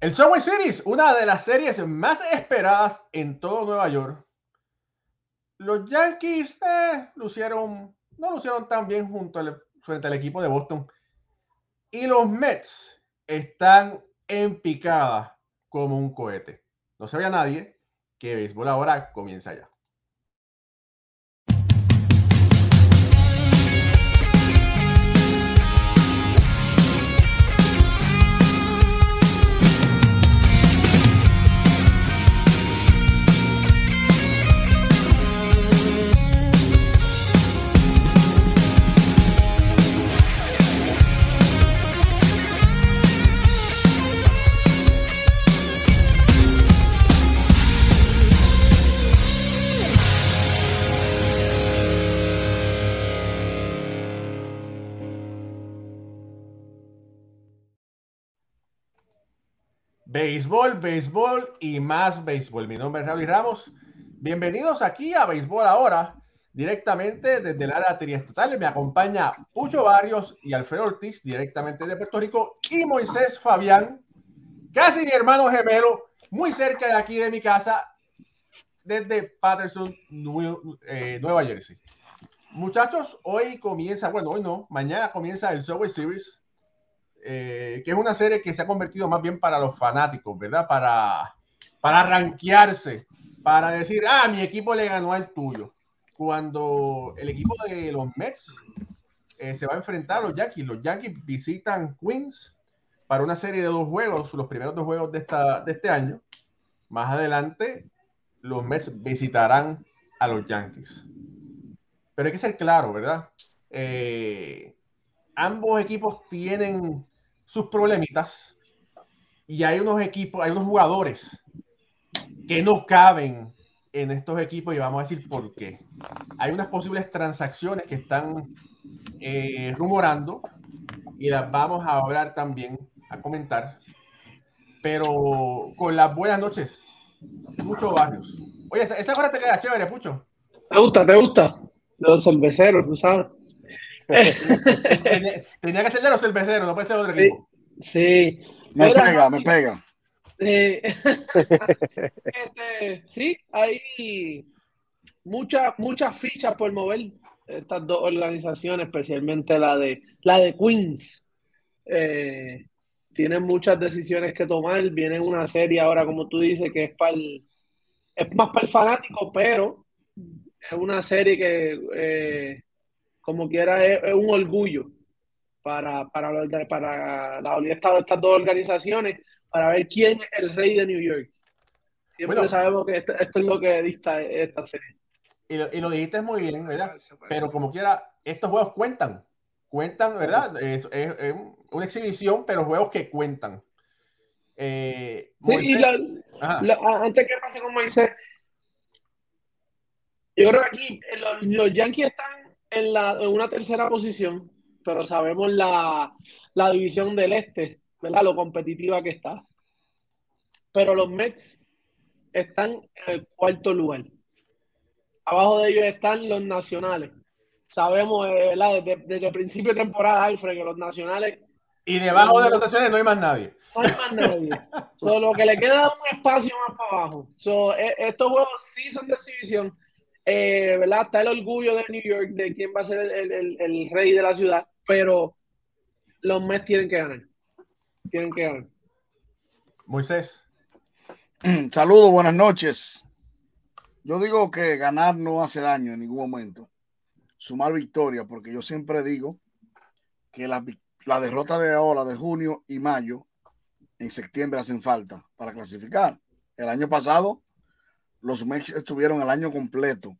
El Subway Series, una de las series más esperadas en todo Nueva York. Los Yankees eh, lucieron, no lucieron tan bien junto frente al equipo de Boston. Y los Mets están en picada como un cohete. No sabía nadie que béisbol ahora comienza ya. Béisbol, béisbol y más béisbol. Mi nombre es Raúl Ramos. Bienvenidos aquí a Béisbol Ahora, directamente desde el área triestatal. Me acompaña Pucho Barrios y Alfredo Ortiz, directamente de Puerto Rico, y Moisés Fabián, casi mi hermano gemelo, muy cerca de aquí de mi casa, desde Patterson, eh, Nueva Jersey. Muchachos, hoy comienza, bueno, hoy no, mañana comienza el Subway Series eh, que es una serie que se ha convertido más bien para los fanáticos, ¿verdad? Para, para rankearse, para decir, ah, mi equipo le ganó al tuyo. Cuando el equipo de los Mets eh, se va a enfrentar a los Yankees, los Yankees visitan Queens para una serie de dos juegos, los primeros dos juegos de, esta, de este año. Más adelante, los Mets visitarán a los Yankees. Pero hay que ser claro, ¿verdad? Eh, ambos equipos tienen sus problemitas y hay unos equipos, hay unos jugadores que no caben en estos equipos y vamos a decir por qué. Hay unas posibles transacciones que están eh, rumorando y las vamos a hablar también, a comentar. Pero con las buenas noches, muchos barrios. Oye, esa, hora te queda chévere, Pucho. ¿Te gusta? ¿Te gusta? Los cerveceros, tú sabes. Tenía, que ser de los cerveceros, no puede ser otro sí, equipo. Sí. Me pega, me pega. Eh, este, sí, hay muchas muchas fichas por mover estas dos organizaciones, especialmente la de la de Queens. Eh, tienen muchas decisiones que tomar. Viene una serie ahora, como tú dices, que es para es más para el fanático, pero es una serie que eh, como quiera, es, un orgullo para, para, para la de estas dos organizaciones, para ver quién es el rey de New York. Siempre sabemos que esto, es lo que dista esta serie. Y lo, y lo, dijiste muy bien, ¿verdad? Pero como quiera, estos juegos cuentan. Cuentan, ¿verdad? Es, es, una exhibición, pero juegos que cuentan. Eh, sí, y antes que pase con Moisés, yo creo que aquí los, los Yankees están en, la, en una tercera posición, pero sabemos la, la división del este, ¿verdad? Lo competitiva que está. Pero los Mets están en el cuarto lugar. Abajo de ellos están los nacionales. Sabemos, eh, ¿verdad? Desde, desde el principio de temporada, Alfred, que los nacionales. Y debajo de los nacionales no hay más nadie. No hay más nadie. Solo que le queda un espacio más para abajo. So, e, estos juegos sí son de exhibición eh, ¿verdad? Está el orgullo de New York de quién va a ser el, rey de la ciudad, pero los Mets tienen que ganar. Tienen que ganar. Moisés. Saludos, buenas noches. Yo digo que ganar no hace daño en ningún momento. Sumar victoria, porque yo siempre digo que la, la derrota de ahora, de junio y mayo, en septiembre hacen falta para clasificar. El año pasado los Mets estuvieron el año completo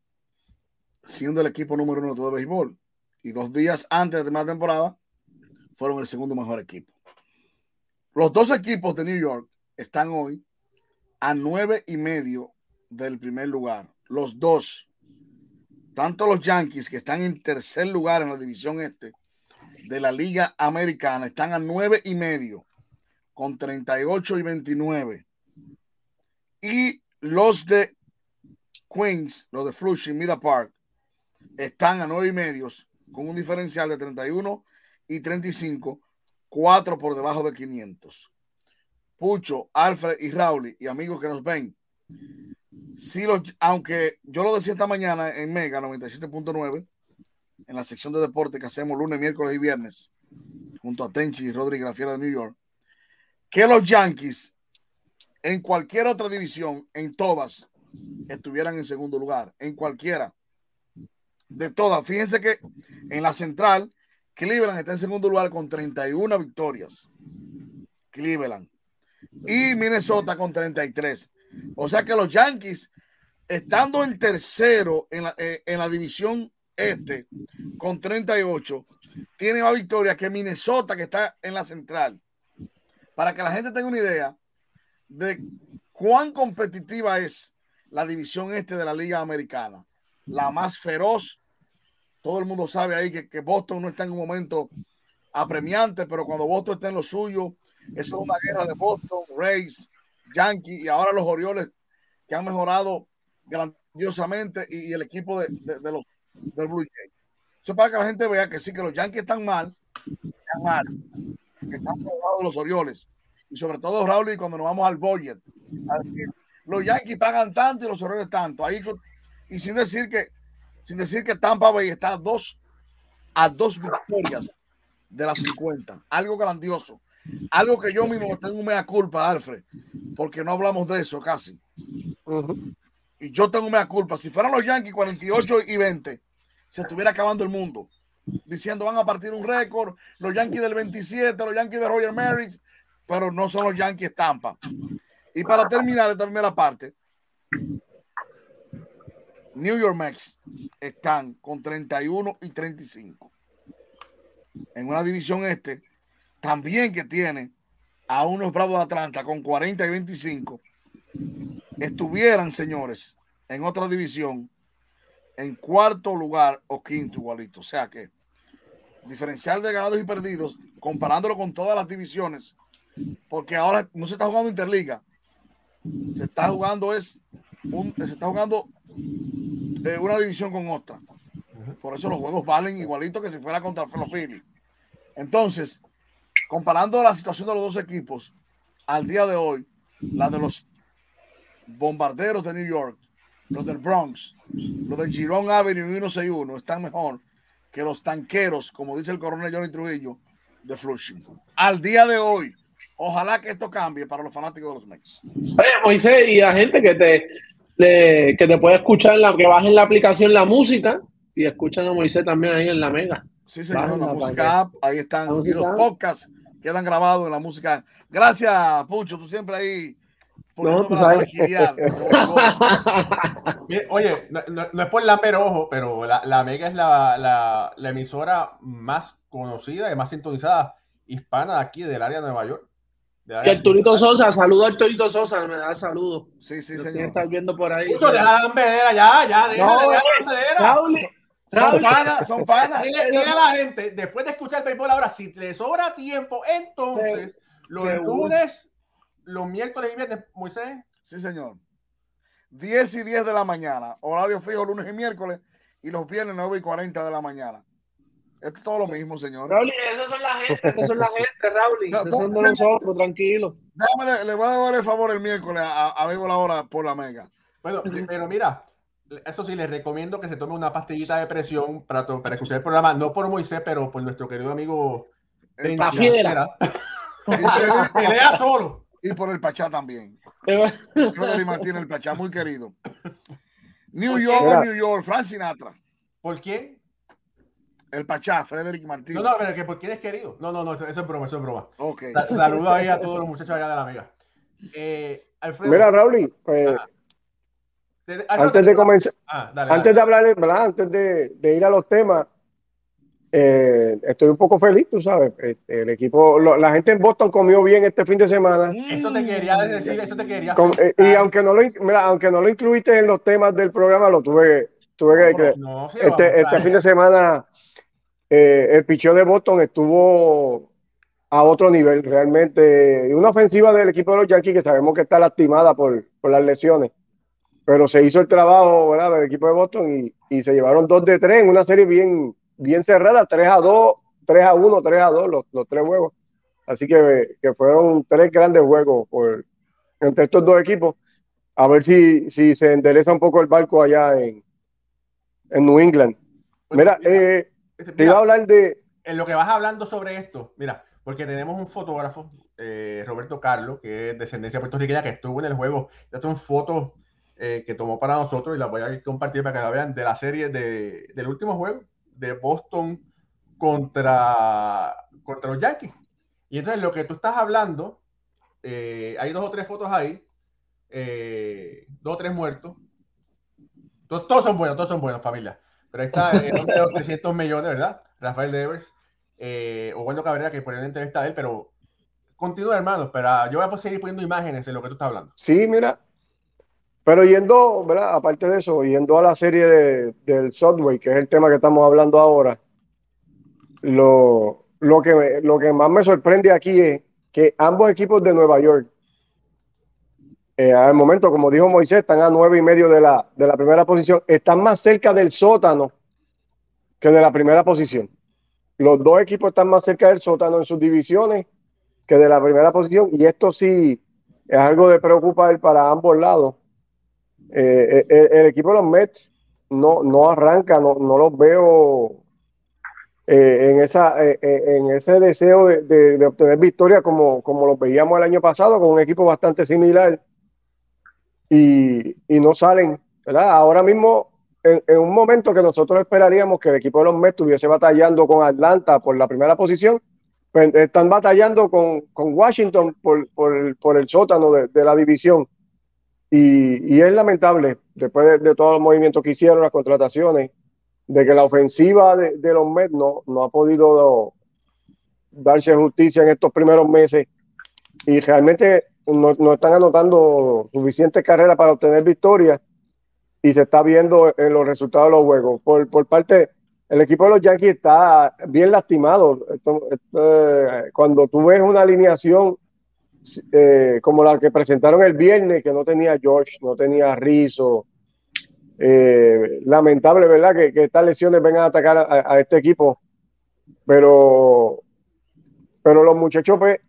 siendo el equipo número uno de todo el béisbol. Y dos días antes de la temporada, fueron el segundo mejor equipo. Los dos equipos de New York están hoy a nueve y medio del primer lugar. Los dos, tanto los Yankees, que están en tercer lugar en la división este de la Liga Americana, están a nueve y medio con 38 y 29. Y los de Queens, los de Flushing, Mida Park, están a nueve y medios con un diferencial de 31 y 35, cuatro por debajo de 500. Pucho, Alfred y Raúl y amigos que nos ven, si los, aunque yo lo decía esta mañana en Mega 97.9, en la sección de deporte que hacemos lunes, miércoles y viernes, junto a Tenchi y Rodríguez Grafiera de New York, que los Yankees en cualquier otra división, en todas, estuvieran en segundo lugar, en cualquiera de todas. Fíjense que en la central, Cleveland está en segundo lugar con 31 victorias. Cleveland. Y Minnesota con 33. O sea que los Yankees, estando en tercero en la, eh, en la división este, con 38, tiene más victorias que Minnesota, que está en la central. Para que la gente tenga una idea de cuán competitiva es la división este de la Liga Americana. La más feroz. Todo el mundo sabe ahí que, Boston no está en un momento apremiante, pero cuando Boston está en lo suyo, eso es una guerra de Boston, Rays, Yankees y ahora los Orioles que han mejorado grandiosamente y, y el equipo de, los del Blue Jays. Eso para que la gente vea que sí, que los Yankees están mal, están mal, que están de los Orioles. Y sobre todo, Raúl, y cuando nos vamos al budget, los Yankees pagan tanto y los Orioles tanto. Ahí, y sin decir que, sin decir que Tampa Bay está a dos, a dos victorias de las 50. Algo grandioso. Algo que yo mismo tengo mea culpa, Alfred, porque no hablamos de eso casi. Uh -huh. Y yo tengo mea culpa. Si fueran los Yankees 48 y 20, se estuviera acabando el mundo. Diciendo van a partir un récord, los Yankees del 27, los Yankees de Roger Maris, pero no son los Yankees Tampa. Y para terminar esta primera parte, New York Mets están con 31 y 35. En una división este, también que tiene a unos Bravos de Atlanta con 40 y 25, estuvieran, señores, en otra división, en cuarto lugar o quinto igualito. O sea que diferencial de ganados y perdidos, comparándolo con todas las divisiones, porque ahora no se está jugando Interliga, se está jugando es un, se está jugando eh, una división con otra. Por eso los juegos valen igualito que si fuera contra los Phillies. Entonces, comparando la situación de los dos equipos al día de hoy, la de los bombarderos de New York, los del Bronx, los de Girón Avenue 161 están mejor que los tanqueros, como dice el coronel Johnny Trujillo, de Flushing. Al día de hoy, ojalá que esto cambie para los fanáticos de los Mets. Moisés, y la gente que te, le, que te puede escuchar, la, que bajen la aplicación la música y escuchan a Moisés también ahí en la Mega. Sí, señor, la, la música app, ahí están. Y los podcasts quedan grabados en la música. Gracias, Pucho, tú siempre ahí no, tú sabes. Oye, no, no, no, es por lamber ojo, pero la, la Mega es la, la, la, emisora más conocida y más sintonizada hispana de aquí, del área de Nueva York. Y Arturito Sosa, saludo a Arturito Sosa, me da saludo. Sí, sí, Lo señor. Estás viendo por ahí. Mucho, deja la lambedera, ya, ya, deja, no, deja la lambedera. Raúl, son panas, son panas. Dile, dile, a la gente, después de escuchar el béisbol ahora, si le sobra tiempo, entonces, los lunes los miércoles y viernes, Moisés. Sí, señor. 10 y 10 de la mañana, horario fijo lunes y miércoles, y los viernes 9 y 40 de la mañana. Esto es todo lo mismo, señor. Raúl, esas son la gente, esas son la gente, Raúl. No, son de nosotros, tranquilo. Déjame, le, le, voy a dar el favor el miércoles a, a Bebo la hora por la mega. Bueno, pero mira, eso sí, les recomiendo que se tome una pastillita de presión para, para escuchar el programa, no por Moisés, pero por nuestro querido amigo. La fiera. solo y por el Pachá también. Frederick Martínez, el Pachá, muy querido. New York. New York, Frank Sinatra. ¿Por quién? El Pachá, Frederick Martínez. No, no, pero que ¿por quién es querido? No, no, no, eso, eso es broma, eso es broma. Ok. Saludos ahí a todos los muchachos allá de la amiga. Eh, Alfredo. Mira, Raúl, pues, de, antes de comenzar, ah, dale, antes dale. de hablar, ¿verdad? Antes de, de ir a los temas, eh, estoy un poco feliz, tú sabes. Este, el equipo, lo, la gente en Boston comió bien este fin de semana. Eso te quería decir, eso te quería. Con, eh, y aunque no lo, mira, aunque no lo incluiste en los temas del programa, lo tuve, tuve no, que. No, sí, este, este fin de semana, eh, el picheo de Boston estuvo a otro nivel, realmente. Una ofensiva del equipo de los Yankees que sabemos que está lastimada por, por las lesiones. Pero se hizo el trabajo ¿verdad? del equipo de Boston y, y se llevaron dos de tres en una serie bien, bien cerrada, 3 a 2, 3 a 1, 3 a 2, los, los tres juegos. Así que, que fueron tres grandes juegos por, entre estos dos equipos. A ver si, si se endereza un poco el barco allá en, en New England. Mira, eh, este, te iba a hablar de... En lo que vas hablando sobre esto, mira, porque tenemos un fotógrafo, eh, Roberto Carlos, que es descendencia puertorriqueña, que estuvo en el juego. Estas son fotos eh, que tomó para nosotros y las voy a compartir para que la vean de la serie de, del último juego de Boston contra, contra los Yankees. Y entonces lo que tú estás hablando, eh, hay dos o tres fotos ahí, eh, dos o tres muertos. Todos, todos, son buenos, todos son buenos, familia. Pero ahí está el hombre de los 300 millones, ¿verdad? Rafael Devers, eh, o bueno Cabrera, que ponen entrevista de él, pero continúa, hermano, pero yo voy a seguir poniendo imágenes en lo que tú estás hablando. Sí, mira, pero yendo, ¿verdad? Aparte de eso, yendo a la serie de, del Subway, que es el tema que estamos hablando ahora, lo, lo, que, lo que más me sorprende aquí es que ambos equipos de Nueva York, eh, al momento, como dijo Moisés, están a nueve y medio de la, de la primera posición, están más cerca del sótano que de la primera posición. Los dos equipos están más cerca del sótano en sus divisiones que de la primera posición, y esto sí es algo de preocupar para ambos lados. Eh, eh, el, equipo de los Mets no, no arranca, no, no los veo eh, en, esa, en ese deseo de, obtener victoria como, como los veíamos el año pasado, con un equipo bastante similar y, no salen. ¿verdad? Ahora mismo, en, un momento que nosotros esperaríamos que el equipo de los Mets estuviese batallando con Atlanta por la primera posición, pues, están batallando con, Washington por, por, el sótano de la división. Y, es lamentable, después de, todos los movimientos que hicieron, las contrataciones, de que la ofensiva de, los Mets no, no, ha podido darse justicia en estos primeros meses y realmente no, están anotando suficientes carreras para obtener victorias y se está viendo en los resultados de los juegos. Por, por parte, el equipo de los Yankees está bien lastimado. cuando tú ves una alineación eh, como la que presentaron el viernes, que no tenía George, no tenía Rizzo. Eh, lamentable, ¿verdad? Que, estas lesiones vengan a atacar a, este equipo. Pero, pero los muchachos, pues,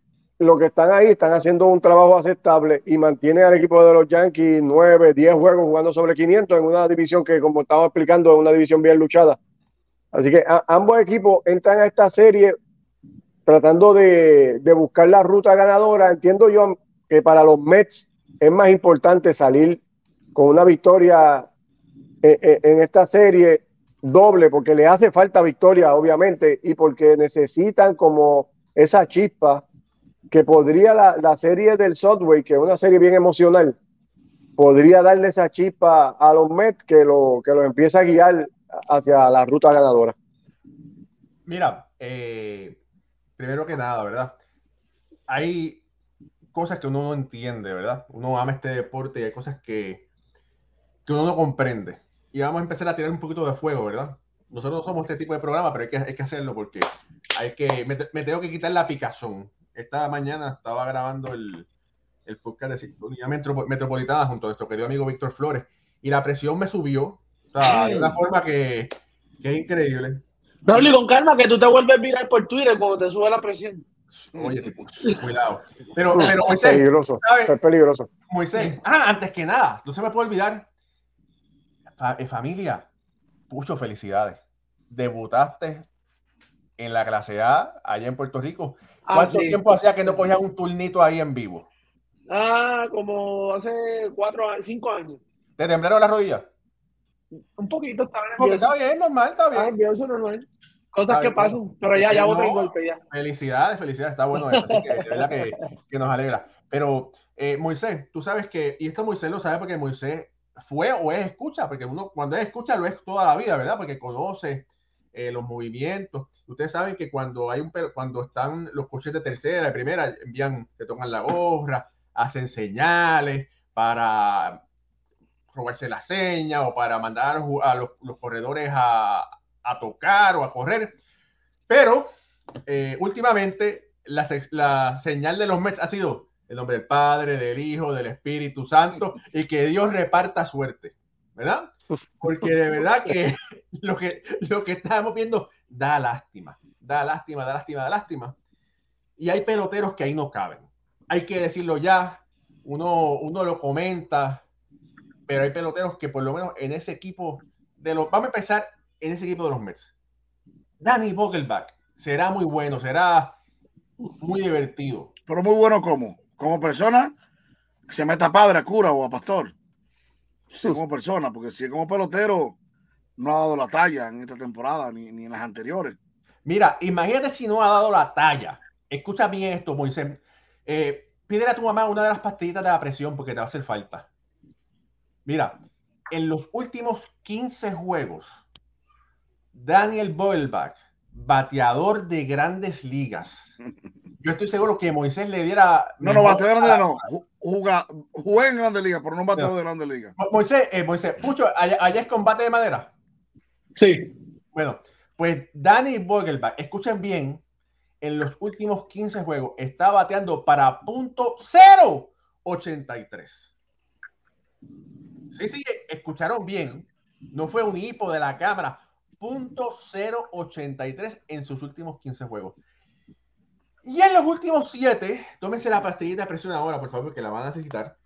los que están ahí están haciendo un trabajo aceptable y mantienen al equipo de los Yankees 9, 10 juegos jugando sobre 500 en una división que, como estaba explicando, es una división bien luchada. Así que ambos equipos entran a esta serie tratando de, buscar la ruta ganadora. Entiendo yo que para los Mets es más importante salir con una victoria en, en, esta serie doble, porque le hace falta victoria, obviamente, y porque necesitan como esa chispa que podría la, la serie del Subway, que es una serie bien emocional, podría darle esa chispa a los Mets que lo, que lo empieza a guiar hacia la ruta ganadora. Mira, eh, primero que nada, ¿verdad? Hay cosas que uno no entiende, ¿verdad? Uno ama este deporte y hay cosas que, que uno no comprende. Y vamos a empezar a tirar un poquito de fuego, ¿verdad? Nosotros no somos este tipo de programa, pero hay que, hay que hacerlo porque hay que, me, tengo que quitar la picazón. Esta mañana estaba grabando el, el podcast de Sintonía Metropolitana junto a nuestro querido amigo Víctor Flores y la presión me subió o sea, de una forma que, que es increíble. Broly, con calma, que tú te vuelves a virar por Twitter cuando te sube la presión. Oye, cuidado. Pero, pero Moisés, es peligroso, es peligroso. Moisés, ah, antes que nada, no se me puede olvidar. Eh, familia, mucho felicidades. Debutaste en la clase A allá en Puerto Rico. Ah, ¿Cuánto tiempo hacía que no cogías un turnito ahí en vivo? Ah, como hace cuatro, cinco años. ¿Te temblaron las rodillas? Un poquito, está bien. Está bien, normal, está bien. Ah, nervioso, normal. Cosas que pasan, pero ya, ya voté el golpe ya. Felicidades, felicidades, está bueno eso, así que de verdad que, que nos alegra. Pero eh, Moisés, tú sabes que, y esto Moisés lo sabe porque Moisés fue o es escucha, porque uno cuando es escucha lo es toda la vida, ¿verdad? Porque conoce eh, los movimientos. Ustedes saben que cuando hay un cuando están los coches de tercera y primera, envían, te toman la gorra, hacen señales para robarse la seña o para mandar a los, corredores a, tocar o a correr. Pero eh, últimamente la, señal de los Mets ha sido el nombre del Padre, del Hijo, del Espíritu Santo y que Dios reparta suerte, ¿verdad? Porque de verdad que lo que, lo que estamos viendo da lástima, da lástima, da lástima, da lástima. Y hay peloteros que ahí no caben. Hay que decirlo ya, uno, uno lo comenta, pero hay peloteros que por lo menos en ese equipo de los... Vamos a empezar en ese equipo de los Mets. Danny Vogelbach será muy bueno, será muy divertido. Pero muy bueno como, como persona, que se meta padre a cura o a pastor. Sí, como persona, porque si es como pelotero, no ha dado la talla en esta temporada ni, ni en las anteriores. Mira, imagínate si no ha dado la talla. Escucha bien esto, Moisés. Eh, pídele a tu mamá una de las pastillitas de la presión porque te va a hacer falta. Mira, en los últimos 15 juegos, Daniel Boelbach, bateador de grandes ligas. Yo estoy seguro que Moisés le diera. No, no, bateador de no. Juga, jugué en grandes ligas, pero no bateador de grandes ligas. Moisés, eh, Moisés, Pucho, ¿allá, es combate de madera? Sí. Bueno, pues Danny Vogelbach, escuchen bien, en los últimos 15 juegos está bateando para punto 083. Sí, sí, escucharon bien. No fue un hipo de la cámara. Punto 083 en sus últimos 15 juegos. Y en los últimos 7, tómense la pastillita de presión ahora, por favor, que la van a necesitar.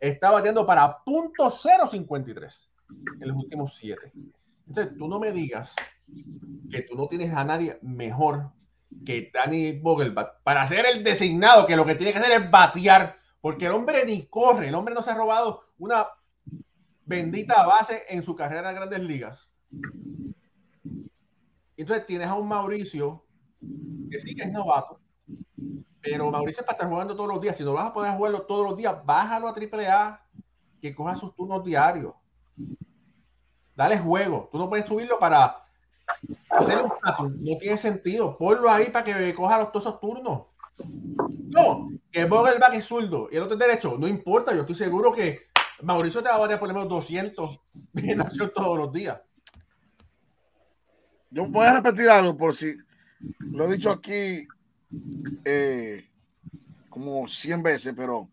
Está bateando para punto 053 en los últimos 7. Entonces, tú no me digas que tú no tienes a nadie mejor que Danny Vogelbach para ser el designado, que lo que tiene que hacer es batear, porque el hombre ni corre, el hombre no se ha robado una bendita base en su carrera en grandes ligas. Entonces tienes a un Mauricio que sí que es novato, pero Mauricio para estar jugando todos los días, si no vas a poder jugarlo todos los días, bájalo a AAA, que coja sus turnos diarios. Dale juego. Tú no puedes subirlo para hacer un No tiene sentido. Ponlo ahí para que coja los, todos esos turnos. No, que Vogelbach es zurdo y el otro derecho. No importa, yo estoy seguro que Mauricio te va a batear por lo menos 200 acción todos los días. Yo voy a repetir algo por si lo he dicho aquí eh, como 100 veces, pero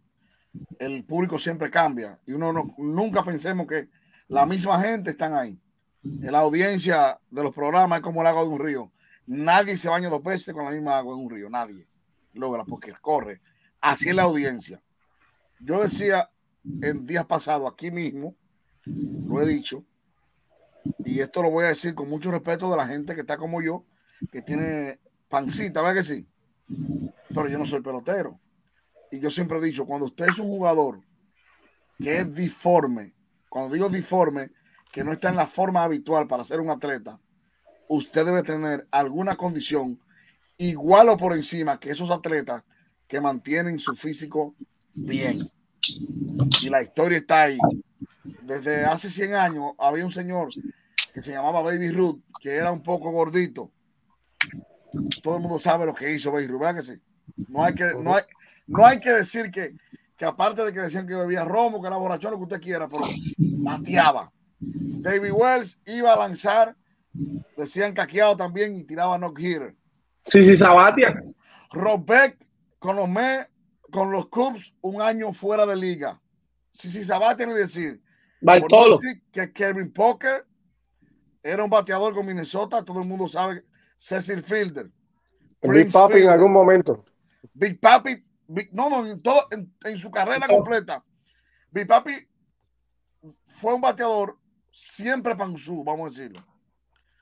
el público siempre cambia y uno nunca pensemos que la misma gente están ahí. En la audiencia de los programas es como el agua de un río. Nadie se baña dos veces con la misma agua en un río, nadie logra porque corre. Así es la audiencia. Yo decía en días pasados aquí mismo, lo he dicho, y esto lo voy a decir con mucho respeto de la gente que está como yo, que tiene pancita, ¿verdad que sí? Pero yo no soy pelotero. Y yo siempre he dicho, cuando usted es un jugador que es diforme, cuando digo diforme, que no está en la forma habitual para ser un atleta, usted debe tener alguna condición igual o por encima que esos atletas que mantienen su físico bien. Y la historia está ahí. Desde hace 100 años había un señor que se llamaba Baby Ruth, que era un poco gordito. Todo el mundo sabe lo que hizo Ruth, ¿verdad que sí? No hay que, no hay, no hay que decir que, que aparte de que decían que bebía romo, que era borracho, lo que usted quiera, pero bateaba. David Wells iba a lanzar, decían caqueado también y tiraba no hitter. Sí, sí, Sabatia. Robek con los Mets con los Cubs un año fuera de liga. Si si Sabat tiene que decir, decir que Kevin Poker era un bateador con Minnesota, todo el mundo sabe Cecil Fielder. Big Papi en algún momento. Big Papi, no, no, en, todo, en, su carrera completa. Big Papi fue un bateador siempre panzú, vamos a decirlo.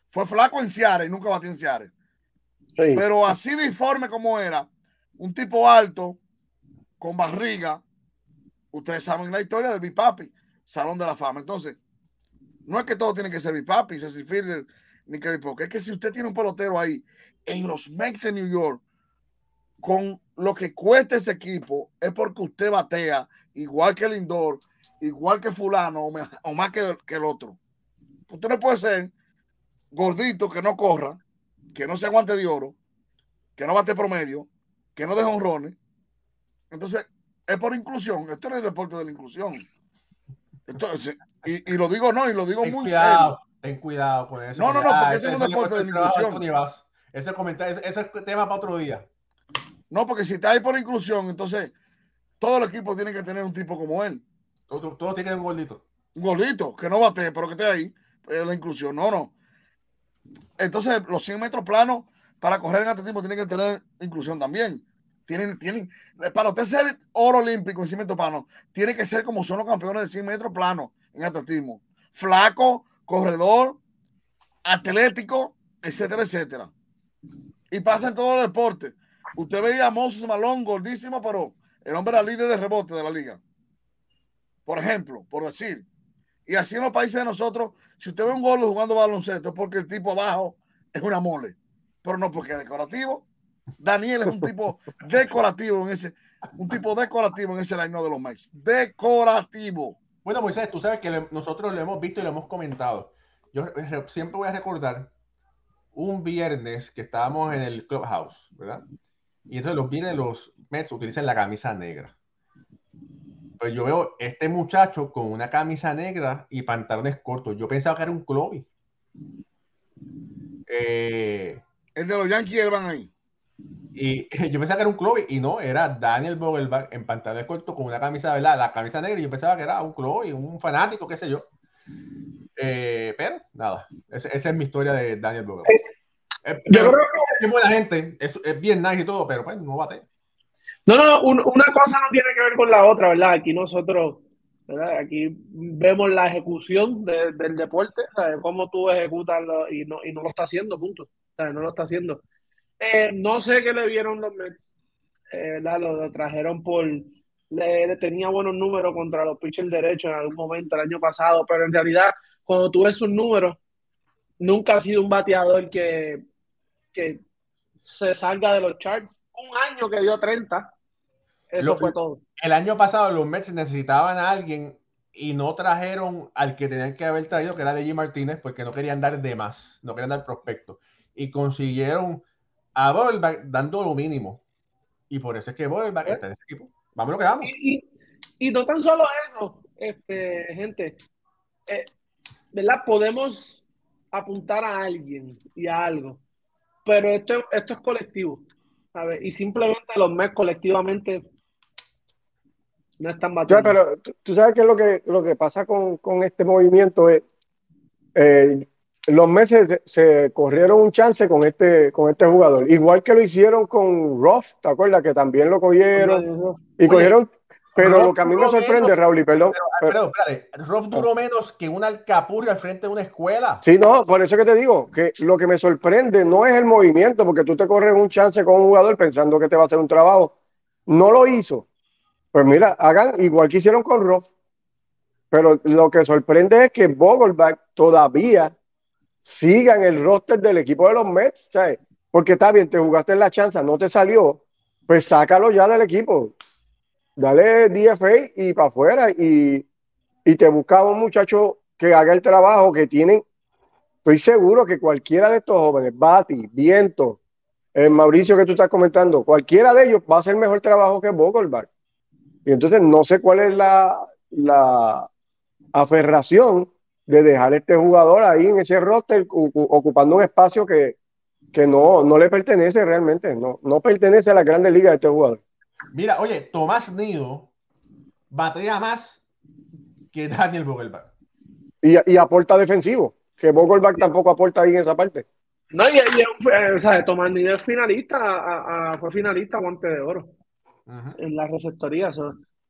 Fue flaco en Ciare y nunca batió en Ciare. Pero así informe como era, un tipo alto, con barriga, ustedes saben la historia del Bipapi, Salón de la Fama. Entonces, no es que todo tiene que ser Bipapi, Cecil Fielder, ni Kevin Poker. Es que si usted tiene un pelotero ahí en los Mets de New York, con lo que cuesta ese equipo, es porque usted batea igual que el Lindor, igual que fulano o más que, que el otro. Usted no puede ser gordito que no corra, que no se aguante de oro, que no bate promedio, que no deja honrones, entonces, es por inclusión. Esto no es deporte de la inclusión. Entonces, y, y lo digo no, y lo digo muy serio. Ten cuidado con eso. No, no, no, porque este es un deporte de inclusión. Ese comentario, ese, ese tema para otro día. No, porque si está ahí por inclusión, entonces todo el equipo tiene que tener un tipo como él. Todos todo tienen un gordito. Un gordito, que no bate, pero que esté ahí. la inclusión, no, no. Entonces, los 100 metros planos, para correr en atletismo tienen que tener inclusión también. Tienen, tienen, para usted ser oro olímpico en cimiento plano, tiene que ser como son los campeones de 100 metros plano en atletismo. Flaco, corredor, atlético, etcétera, etcétera. Y pasa en todos los deportes. Usted veía a Moses Malón gordísimo, pero el hombre era líder de rebote de la liga. Por ejemplo, por decir. Y así en los países de nosotros, si usted ve un gordo jugando baloncesto, es porque el tipo abajo es una mole. Pero no porque es decorativo. Daniel es un tipo decorativo en ese, un tipo decorativo en ese line de los Mex. Decorativo. Bueno, Moisés, tú sabes que nosotros lo hemos visto y lo hemos comentado. Yo siempre voy a recordar un viernes que estábamos en el clubhouse, ¿verdad? Y entonces los viernes los Mets utilizan la camisa negra. Pues yo veo este muchacho con una camisa negra y pantalones cortos. Yo pensaba que era un Chloe. Eh, el de los Yankees van ahí. Y yo pensaba que era un Chloe y no, era Daniel Vogelbach en pantalones cortos con una camisa, ¿verdad? La camisa negra y yo pensaba que era un Chloe, un fanático, qué sé yo. Eh, pero nada, esa, es mi historia de Daniel Vogelbach. Eh, yo creo que es buena gente, es, bien nice y todo, pero pues no bate. No, no, una cosa no tiene que ver con la otra, ¿verdad? Aquí nosotros, ¿verdad? Aquí vemos la ejecución del deporte, ¿sabes? Cómo tú ejecutas y no, y no lo está haciendo, punto. ¿sabes? No lo está haciendo. Eh, no sé qué le vieron los Mets. Eh, lo, trajeron por. Le, tenía buenos números contra los pitchers derechos en algún momento el año pasado, pero en realidad, cuando tú ves sus números, nunca ha sido un bateador que, que se salga de los charts. Un año que dio 30. Eso fue todo. El año pasado los Mets necesitaban a alguien y no trajeron al que tenían que haber traído, que era de G. Martínez, porque no querían dar de más, no querían dar prospecto. Y consiguieron a Volback dando lo mínimo. Y por eso es que Volback está en ese equipo. Vamos lo que vamos. Y, y, no tan solo eso, este, gente. Eh, ¿Verdad? Podemos apuntar a alguien y a algo. Pero esto, esto es colectivo. ¿sabes? Y simplemente los MES colectivamente no están batiendo. pero tú, sabes que lo que, lo que pasa con, con este movimiento es. Eh, los meses se, corrieron un chance con este, con este jugador. Igual que lo hicieron con Ruff, ¿te acuerdas? Que también lo cogieron. Y cogieron. Pero lo que a mí me sorprende, Raúl, y perdón. Pero, Ruff duró menos que un alcapurria al frente de una escuela. Sí, no, por eso que te digo que lo que me sorprende no es el movimiento, porque tú te corres un chance con un jugador pensando que te va a hacer un trabajo. No lo hizo. Pues mira, hagan igual que hicieron con Ruff. Pero lo que sorprende es que Vogelback todavía siga en el roster del equipo de los Mets, ¿sabes? Porque está bien, te jugaste en la chance, no te salió, pues sácalo ya del equipo. Dale DFA y para afuera y, y te busca un muchacho que haga el trabajo que tienen. Estoy seguro que cualquiera de estos jóvenes, Bati, Viento, el Mauricio que tú estás comentando, cualquiera de ellos va a hacer mejor trabajo que Vogelbach. Y entonces no sé cuál es la, la aferración de dejar este jugador ahí en ese roster ocupando un espacio que, no, no le pertenece realmente, no, no pertenece a la grande liga de este jugador. Mira, oye, Tomás Nido batea más que Daniel Vogelbach. Y, y aporta defensivo, que Vogelbach tampoco aporta ahí en esa parte. No, y, y o sea, Tomás Nido es finalista, fue finalista guante de oro en la receptoría.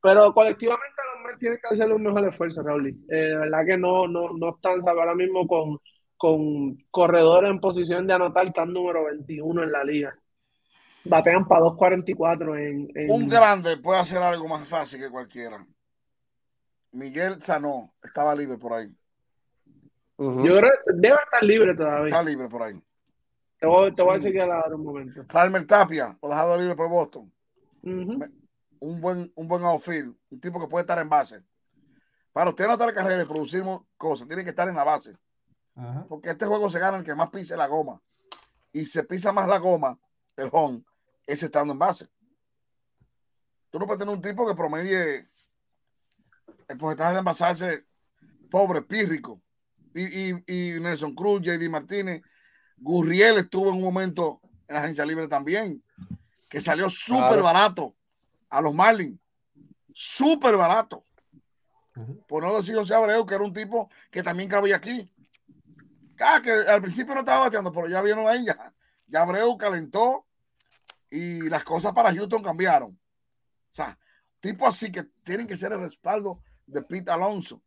Pero colectivamente tienen que hacer un mejor esfuerzo, Raúl. Eh, de verdad que no, no, no están ahora mismo con, con corredores en posición de anotar, están número 21 en la liga. Batean para 2.44 en, en, Un grande puede hacer algo más fácil que cualquiera. Miguel Sanó estaba libre por ahí. Yo creo que debe estar libre todavía. Está libre por ahí. Te voy, te voy a seguir a un momento. Palmer Tapia, lo dejado libre por Boston un buen, un buen outfield, un tipo que puede estar en base. Para usted no la carrera y producir cosas, tiene que estar en la base. Porque este juego se gana el que más pise la goma. Y se pisa más la goma, el home, es estando en base. Tú no puedes tener un tipo que promedie el porcentaje de envasarse pobre, pírrico. Y, y, y, Nelson Cruz, JD Martínez, Gurriel estuvo en un momento en la agencia libre también, que salió súper barato a los Marlins. Súper barato. Por no decir José Abreu, que era un tipo que también cabía aquí. Ah, que al principio no estaba bateando, pero ya vieron ahí, ya, ya Abreu calentó y las cosas para Houston cambiaron. O sea, tipo así que tienen que ser el respaldo de Pete Alonso.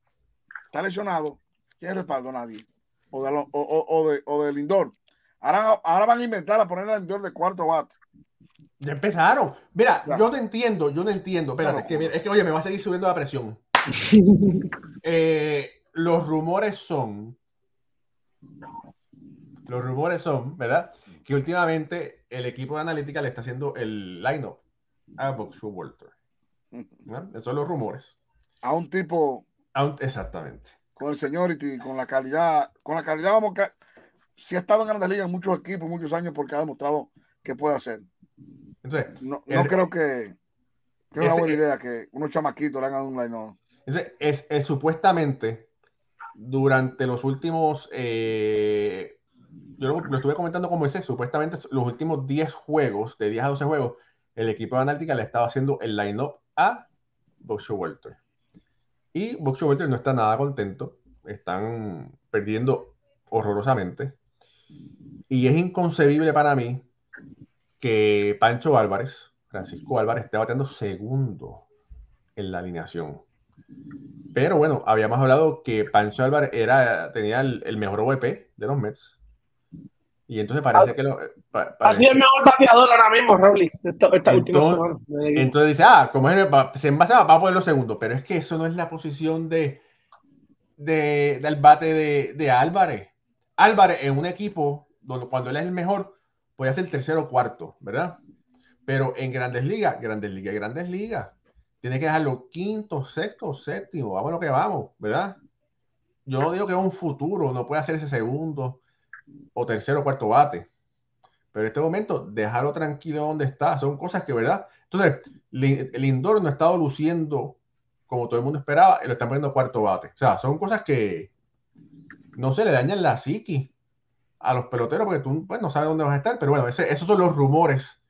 Está lesionado. ¿Quién es el respaldo? Nadie. O de, o, de, o de Lindor. Ahora, ahora van a inventar a poner a Lindor de cuarto bate. Ya empezaron. Mira, yo no entiendo, yo no entiendo. Espérate, es, que, es que, oye, me va a seguir subiendo la presión. Eh, los rumores son. Los rumores son, ¿verdad? Que últimamente el equipo de analítica le está haciendo el line-up a Box Walter. Esos son los rumores. A un tipo. exactamente. Con el seniority, con la calidad. Con la calidad, vamos. Si ha estado en Grandes Ligas en muchos equipos, muchos años, porque ha demostrado que puede hacer. Entonces, no, creo que, que es una buena idea que unos chamaquitos le hagan un line Entonces, es, supuestamente durante los últimos, eh, yo lo, estuve comentando como ese, supuestamente los últimos 10 juegos, de 10 a 12 juegos, el equipo de Analítica le estaba haciendo el line-up a Boxer Walter. Y Boxer Walter no está nada contento, están perdiendo horrorosamente. Y es inconcebible para mí que Pancho Álvarez, Francisco Álvarez, esté bateando segundo en la alineación. Pero bueno, habíamos hablado que Pancho Álvarez era, tenía el, mejor OVP de los Mets. Y entonces parece que lo. Así es el mejor bateador ahora mismo, Raúl. Esta, entonces, entonces dice, ah, como es, se envasa, va a poner los segundos. Pero es que eso no es la posición de, de del bate de, de Álvarez. Álvarez en un equipo donde cuando él es el mejor, puede ser tercero o cuarto, ¿verdad? Pero en grandes ligas, grandes ligas, grandes ligas, tiene que dejarlo quinto, sexto, séptimo, vamos que vamos, ¿verdad? Yo no digo que es un futuro, no puede hacer ese segundo o tercero o cuarto bate. Pero en este momento, dejarlo tranquilo donde está, son cosas que, ¿verdad? Entonces, el indoor no ha estado luciendo como todo el mundo esperaba y lo están poniendo cuarto bate. O sea, son cosas que no se le dañan la psiqui a los peloteros porque tú pues, no sabes dónde vas a estar, pero bueno, esos son los rumores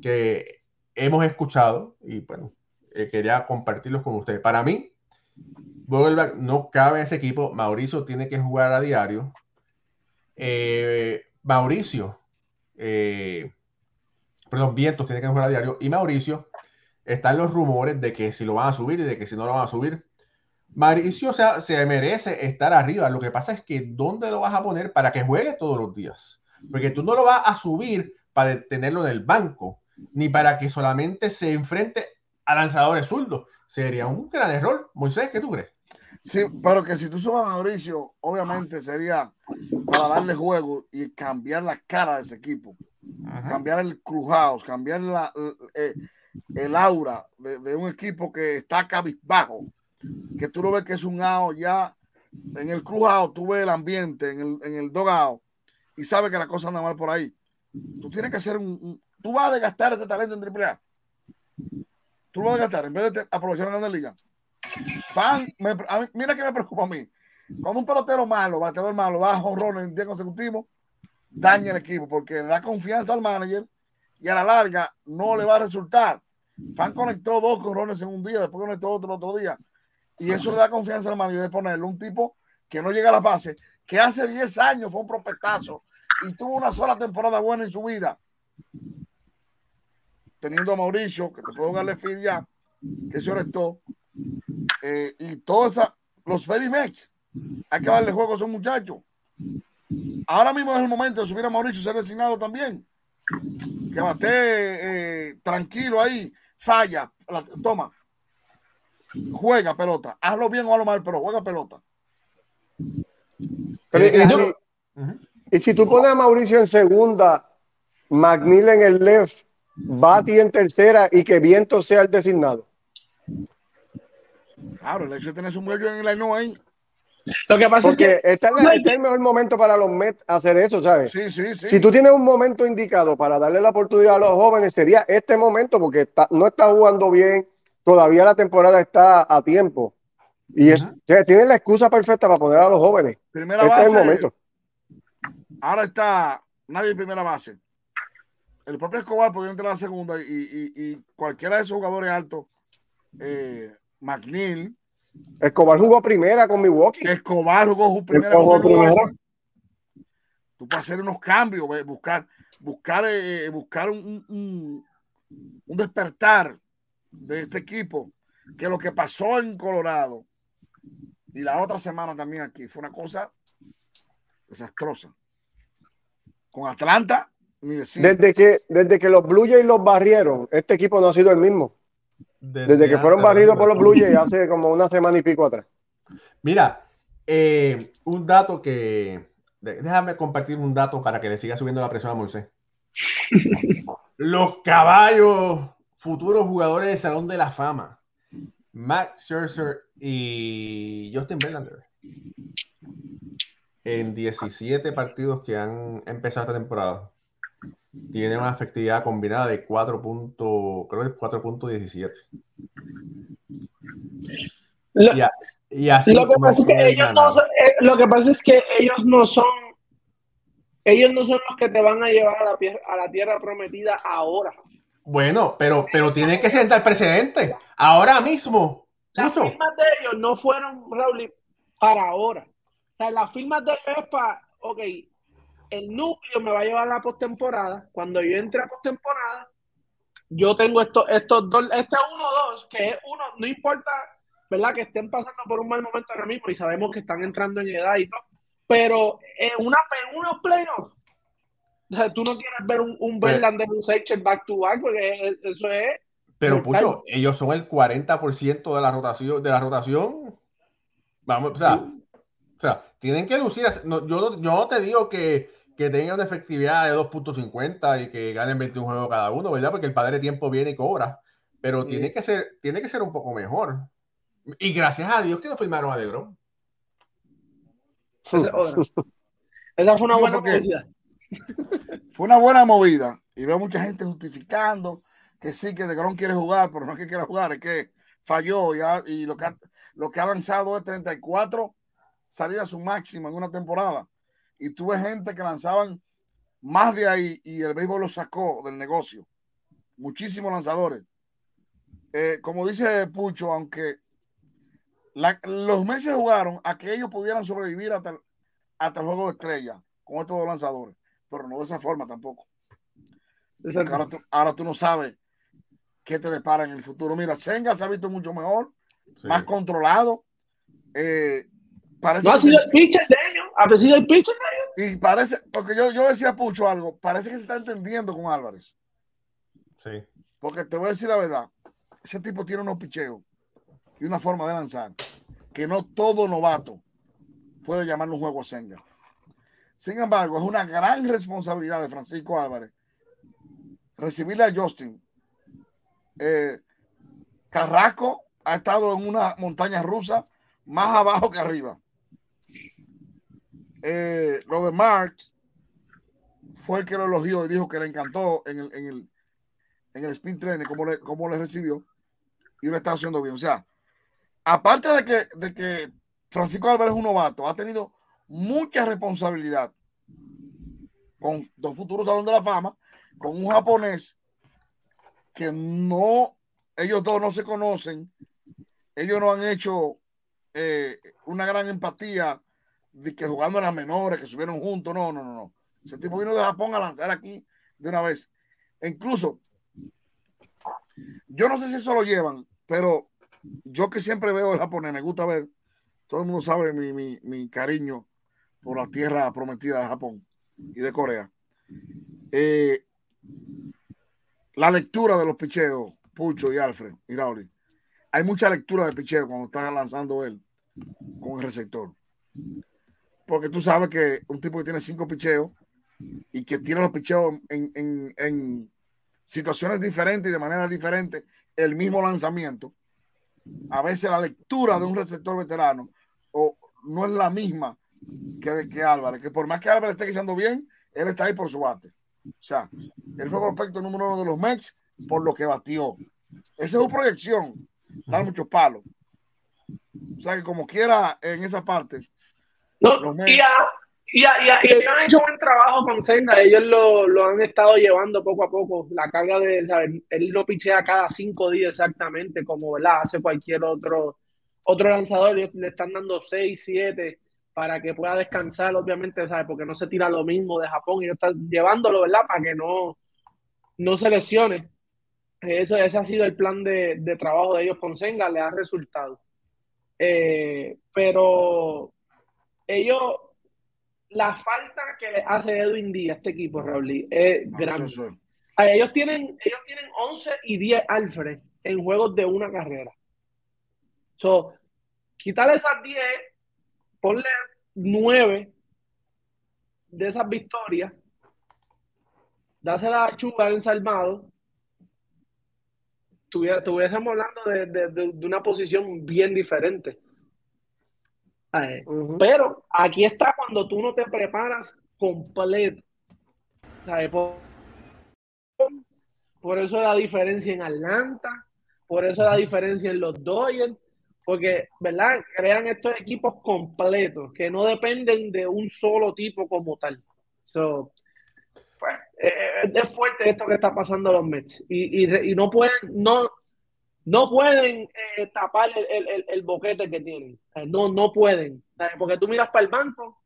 que hemos escuchado y bueno, eh, quería compartirlos con ustedes. Para mí, no cabe en ese equipo, Mauricio tiene que jugar a diario. Eh, Mauricio, eh, perdón, Vientos tiene que jugar a diario y Mauricio, están los rumores de que si lo van a subir y de que si no lo van a subir. Mauricio o sea, se merece estar arriba. Lo que pasa es que ¿dónde lo vas a poner para que juegue todos los días? Porque tú no lo vas a subir para tenerlo en el banco, ni para que solamente se enfrente a lanzadores zurdos. Sería un gran error. Moisés, ¿qué tú crees? Sí, pero que si tú subas a Mauricio, obviamente sería para darle juego y cambiar la cara de ese equipo. Cambiar el clubhouse, cambiar la, eh, el, aura de, de, un equipo que está cabizbajo que tú lo ves que es un ao ya en el crujado, tú ves el ambiente en el, en el dogado y sabes que la cosa anda mal por ahí. Tú tienes que hacer un, tú vas a desgastar ese talento en AAA. Tú lo vas a gastar en vez de aprovechar la liga. Fan, mira que me preocupa a mí. Cuando un pelotero malo, bateador malo, da honrón en 10 consecutivos, daña el equipo porque le da confianza al manager y a la larga no le va a resultar. Fan conectó dos corones en un día, después conectó otro otro día. Y eso le da confianza al manager de ponerle un tipo que no llega a la base, que hace 10 años fue un prospectazo y tuvo una sola temporada buena en su vida. Teniendo a Mauricio, que te puedo darle fin ya, que se arrestó. Eh, y todos los Baby Mex, hay que darle juego a esos muchachos. Ahora mismo es el momento de subir a Mauricio y ser designado también. Que bate eh, tranquilo ahí, falla, toma, juega pelota. Hazlo bien o hazlo mal, pero juega pelota. y, si, tú pones a Mauricio en segunda, McNeil en el left, Bati en tercera y que Viento sea el designado. Claro, el hecho de tener un hueco en el no ahí. Lo que pasa es que este es, el mejor momento para los Mets hacer eso, ¿sabes? Sí, sí, sí. Si tú tienes un momento indicado para darle la oportunidad a los jóvenes, sería este momento porque no está jugando bien, todavía la temporada está a tiempo. Y tienen la excusa perfecta para poner a los jóvenes. Primera este base. Es el momento. Ahora está nadie en primera base. El propio Escobar podría entrar a la segunda y, cualquiera de esos jugadores altos, eh, McNeil. Escobar jugó primera con Milwaukee. Escobar jugó primera con Milwaukee. tú puedes hacer unos cambios, buscar, buscar, eh, buscar un, un, despertar de este equipo, que lo que pasó en Colorado y la otra semana también aquí fue una cosa desastrosa. Con Atlanta, desde que, desde que los Blue Jays los barrieron, este equipo no ha sido el mismo. Desde, que fueron barridos por los Blue Jays hace como una semana y pico atrás. Mira, eh, un dato que. Déjame compartir un dato para que le siga subiendo la presión a Moisés. los caballos, futuros jugadores del Salón de la Fama. Max Scherzer y Justin Verlander. En 17 partidos que han empezado esta temporada tiene una efectividad combinada de 4. creo que 4.17. Y, así lo que pasa es que ellos no son, eh, lo que pasa es que ellos no son ellos no son los que te van a llevar a la, a la tierra prometida ahora. Bueno, pero, pero tienen que sentar precedente. Ahora mismo. Las firmas de ellos no fueron, Raúl, para ahora. O sea, las firmas de ellos es para, ok, el núcleo me va a llevar a la postemporada. Cuando yo entre a postemporada, yo tengo estos, estos dos, este uno dos, que es uno, no importa, ¿verdad? Que estén pasando por un mal momento ahora mismo y sabemos que están entrando en edad y todo, pero en, una, en unos playoffs, tú no quieres ver un, un pues Verlander, un back to back, porque eso es. Pero, Pucho, ellos son el 40% de la rotación, de la rotación. Vamos, o sea, o sea tienen que lucir. No, yo, yo no te digo que, que tenga una efectividad de 2.50 y que ganen 21 juegos cada uno, ¿verdad? Porque el padre de tiempo viene y cobra. Pero tiene, que ser, tiene que ser un poco mejor. Y gracias a Dios que no firmaron a DeGrom. Esa, fue una buena movida. Fue una buena movida. Y veo mucha gente justificando que sí, que DeGrom quiere jugar, pero no es que quiera jugar, es que falló ya, y lo que ha, lo que ha lanzado es 34 salidas su máximo en una temporada y tuve gente que lanzaban más de ahí y el béisbol lo sacó del negocio. Muchísimos lanzadores. Eh, como dice Pucho, aunque los meses jugaron a que ellos pudieran sobrevivir hasta, hasta el juego de estrella con estos dos lanzadores, pero no de esa forma tampoco. Ahora tú, no sabes qué te depara en el futuro. Mira, Senga se ha visto mucho mejor, más controlado. Eh, parece no ha sido el pitcher de ellos, ha sido el pitcher de y parece, porque yo, yo decía Pucho algo, parece que se está entendiendo con Álvarez. Sí. Porque te voy a decir la verdad, ese tipo tiene unos picheos y una forma de lanzar que no todo novato puede llamar un juego a Senga. Sin embargo, es una gran responsabilidad de Francisco Álvarez recibirle a Justin. Eh, Carrasco ha estado en una montaña rusa más abajo que arriba. Eh, lo de Marx fue el que lo elogió y dijo que le encantó en el, en el, en el spin training, cómo le, cómo le recibió y lo está haciendo bien. O sea, aparte de que, de que Francisco Álvarez es un novato, ha tenido mucha responsabilidad con dos futuros salones de la fama, con un japonés que no, ellos dos no se conocen, ellos no han hecho eh, una gran empatía de que jugando en las menores, que subieron juntos. No, no, no, no. Ese tipo vino de Japón a lanzar aquí de una vez. E incluso, yo no sé si eso lo llevan, pero yo que siempre veo el japonés, me gusta ver, todo el mundo sabe mi, mi, mi cariño por la tierra prometida de Japón y de Corea. Eh, la lectura de los picheos, Pucho y Alfred y Raúl. Hay mucha lectura de picheo cuando está lanzando él con el receptor porque tú sabes que un tipo que tiene cinco picheos y que tiene los picheos en, situaciones diferentes y de manera diferente, el mismo lanzamiento, a veces la lectura de un receptor veterano o no es la misma que de que Álvarez, que por más que Álvarez esté echando bien, él está ahí por su bate. O sea, él fue prospecto número uno de los Mex por lo que batió. Esa es su proyección, dar muchos palos. O sea que como quiera en esa parte, no, y, y, ellos han hecho buen trabajo con Senga, ellos lo, lo, han estado llevando poco a poco. La carga de, ¿sabes? él lo pichea cada cinco días exactamente, como ¿verdad? hace cualquier otro, otro lanzador, le están dando seis, siete. Para que pueda descansar, obviamente, ¿sabes? Porque no se tira lo mismo de Japón y no está llevándolo, ¿verdad? Para que no, no se lesione. Eso, ese ha sido el plan de, de trabajo de ellos con Senga, le ha resultado. Eh, pero ellos, la falta que le hace Edwin Díaz a este equipo, Raúl, es grande. Ellos tienen, ellos tienen 11 y 10 Alfred en juegos de una carrera. So, quitarle esas 10, ponle 9 de esas victorias, dásela a Chuga ensalmado, estuviésemos hablando de, una posición bien diferente. Pero aquí está cuando tú no te preparas completo. Por, por, eso la diferencia en Atlanta, por eso la diferencia en los Dodgers, porque, ¿verdad? Crean estos equipos completos que no dependen de un solo tipo como tal. So, pues, eh, es fuerte esto que está pasando a los Mets. Y, y, no pueden, no, no pueden eh, tapar el, el, boquete que tienen. No, no pueden. Porque tú miras para el banco,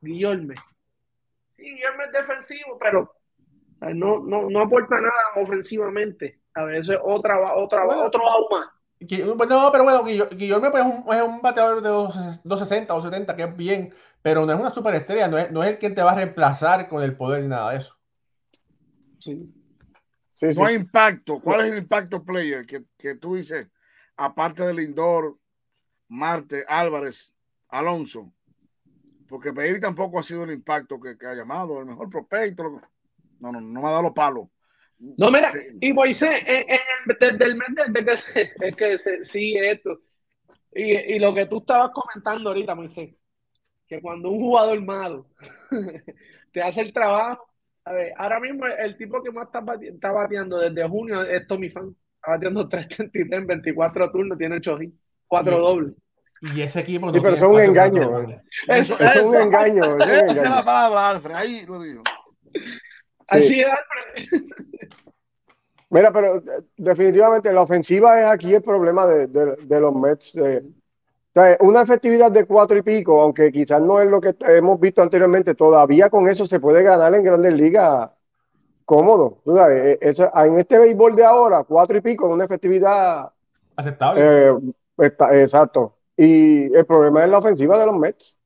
Guillorme. Sí, Guillorme es defensivo, pero no, no, no aporta nada ofensivamente. A veces otra, otra, otro auma. No, pero bueno, Guillorme pues, es, un, es un bateador de 260 o 70, que es bien, pero no es una superestrella, no es, no es el que te va a reemplazar con el poder ni nada de eso. Sí no hay impacto. ¿Cuál es el impacto player que, tú dices, aparte del Lindor, Marte, Álvarez, Alonso? Porque Pedir tampoco ha sido el impacto que, ha llamado, el mejor prospecto. No, no, no me ha dado los palos. No, mira, y Moisés, en, desde el mes de, que, es que sí, esto. Y, y, lo que tú estabas comentando ahorita, Moisés, que cuando un jugador malo te hace el trabajo, a ver, ahora mismo el tipo que más está, bateando desde junio es Tommy Fan. Está bateando 3.33 en 24 turnos, tiene 8 hits, 4 dobles. Y ese equipo no sí, pero es un engaño. Eso, es un engaño. Esa es la palabra, Alfred. Ahí lo digo. Así es, Alfred. Mira, pero eh, definitivamente la ofensiva es aquí el problema de, de, de los Mets. Eh, una efectividad de cuatro y pico, aunque quizás no es lo que hemos visto anteriormente, todavía con eso se puede ganar en grandes ligas cómodo. E, en este béisbol de ahora, cuatro y pico es una efectividad aceptable. Eh, exacto. Y el problema es la ofensiva de los Mets.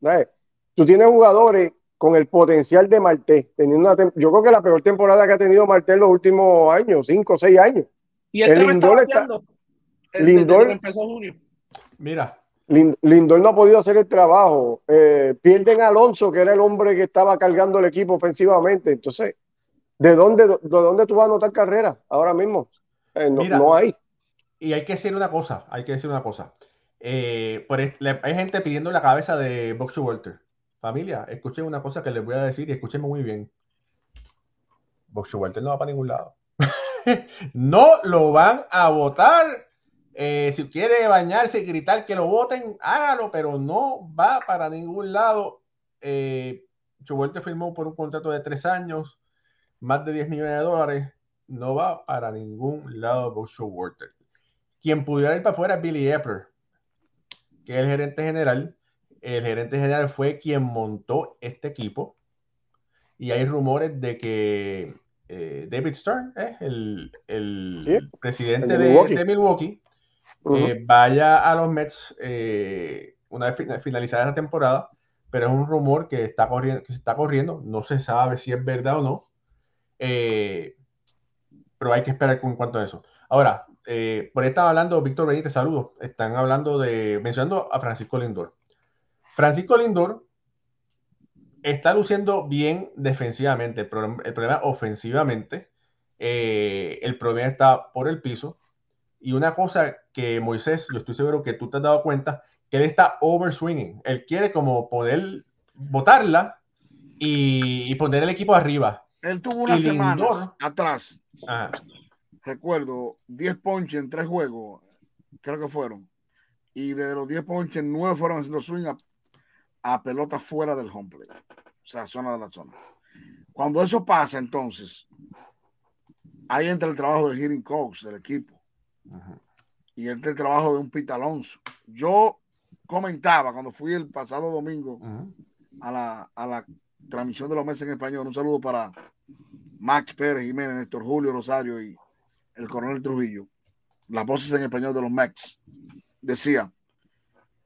Tú tienes jugadores con el potencial de Marte, teniendo una yo creo que la peor temporada que ha tenido Marte en los últimos años, cinco o seis años. Y el, Lindor está, Lindor, empezó junio. Mira, Lindor no ha podido hacer el trabajo. Eh, pierden a Alonso, que era el hombre que estaba cargando el equipo ofensivamente. Entonces, ¿de dónde, de, dónde tú vas a anotar carrera ahora mismo? Eh, no, hay. Y hay que decir una cosa, hay que decir una cosa. Eh, por, hay gente pidiendo la cabeza de Boxer Walter. Familia, escuchen una cosa que les voy a decir y escúchenme muy bien. Boxer Walter no va para ningún lado. no lo van a votar eh, si quiere bañarse y gritar que lo voten, hágalo, pero no va para ningún lado. Eh, firmó por un contrato de tres años, más de 10 millones de dólares. No va para ningún lado Walter. Quien pudiera ir para afuera es Billy Epper, que es el gerente general. El gerente general fue quien montó este equipo. Y hay rumores de que eh, David Stern es el, presidente de Milwaukee eh, vaya a los Mets eh, una vez finalizada la temporada, pero es un rumor que, está corriendo, que se está corriendo, no se sabe si es verdad o no, eh, pero hay que esperar con cuanto a eso. Ahora, por ahí estaba hablando Víctor Benítez, saludos, están hablando de, mencionando a Francisco Lindor. Francisco Lindor está luciendo bien defensivamente, el problema, el problema ofensivamente, el problema está por el piso y una cosa que Moisés, yo estoy seguro que tú te has dado cuenta, que él está overswinging. Él quiere como poder botarla y, poner el equipo arriba. Él tuvo una semana atrás. Recuerdo 10 ponches en tres juegos, creo que fueron. Y de los 10 ponches, 9 fueron haciendo swing a, pelota fuera del home plate. O sea, zona de la zona. Cuando eso pasa, entonces, ahí entra el trabajo de Hearing Coach del equipo y es el trabajo de un Pita Alonso. Yo comentaba cuando fui el pasado domingo a, la, a la transmisión de los meses en español. Un saludo para Max Pérez Jiménez, Néstor Julio Rosario y el coronel Trujillo. Las voces en español de los Mex. Decía,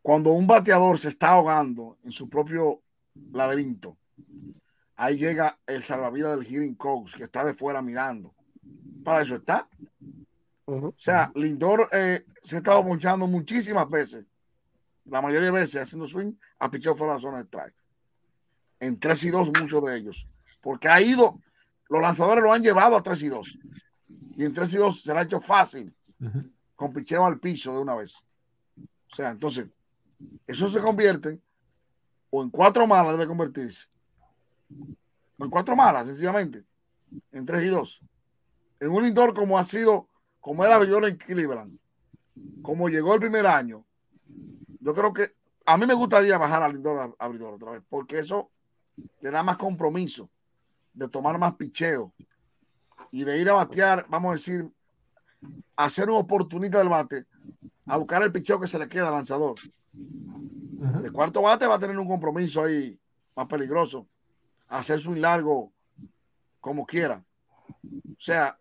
cuando un bateador se está ahogando en su propio laberinto, ahí llega el salvavidas del Hearing Coach que está de fuera mirando. Para eso está. O sea, Lindor eh, se ha estado ponchando muchísimas veces, la mayoría de veces haciendo swing a picheo fuera de la zona de strike. En 3 y 2, muchos de ellos. Porque ha ido, los lanzadores lo han llevado a 3 y 2. Y en 3 y 2 se le ha hecho fácil con picheo al piso de una vez. O sea, entonces, eso se convierte o en cuatro malas debe convertirse. O en cuatro malas, sencillamente. En 3 y 2. En un Lindor como ha sido como era abridor en Cleveland, como llegó el primer año, yo creo que a mí me gustaría bajar al Lindor abridor otra vez, porque eso le da más compromiso de tomar más picheo y de ir a batear, vamos a decir, hacer un oportunista del bate, a buscar el picheo que se le queda al lanzador. De cuarto bate va a tener un compromiso ahí más peligroso, hacer su largo como quiera. O sea,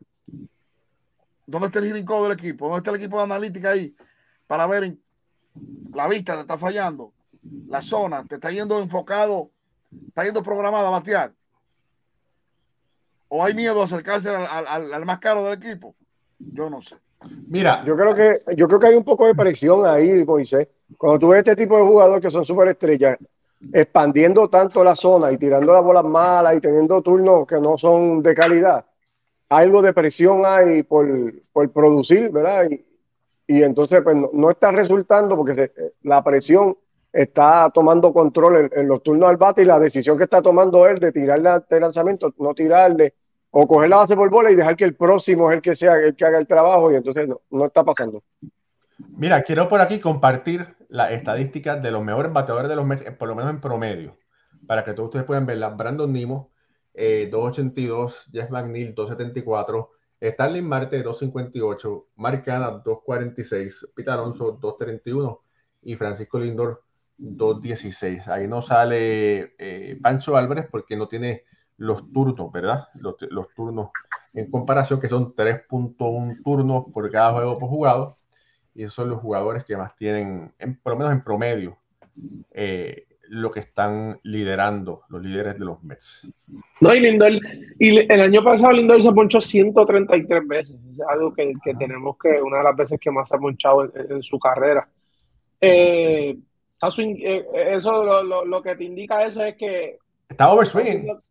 ¿Dónde está el hearing del equipo? ¿Dónde está el equipo de analítica ahí? Para ver la vista te está fallando, la zona te está yendo enfocado, está yendo programado a batear. ¿O hay miedo a acercarse al, más caro del equipo? Yo no sé. Mira, yo creo que yo creo que hay un poco de presión ahí, Moisés. Cuando tú ves este tipo de jugadores que son súper estrellas, expandiendo tanto la zona y tirando las bolas malas y teniendo turnos que no son de calidad, algo de presión hay por, producir, ¿verdad? Y, entonces pues, no, está resultando porque la presión está tomando control en, los turnos al bate y la decisión que está tomando él de tirarle al lanzamiento, no tirarle o coger la base por bola y dejar que el próximo es el que sea el que haga el trabajo y entonces no, está pasando. Mira, quiero por aquí compartir las estadísticas de los mejores bateadores de los meses, por lo menos en promedio, para que todos ustedes puedan verla. Brandon Nimo, 282, eh, Jeff McNeil 274, Starling Marte 258, Mark Canna 246, Pete Alonso 231 y Francisco Lindor 216. Ahí no sale eh, Pancho Álvarez porque no tiene los turnos, ¿verdad? Los, turnos en comparación que son 3.1 turnos por cada juego por jugado. Y esos son los jugadores que más tienen, por lo menos en promedio, eh, lo que están liderando los líderes de los Mets. No, y Lindor, y el año pasado Lindor se ponchó 133 veces. Es algo que, tenemos que, una de las veces que más se ha ponchado en, su carrera. Eh, eh, eso lo, que te indica eso es que está overswinging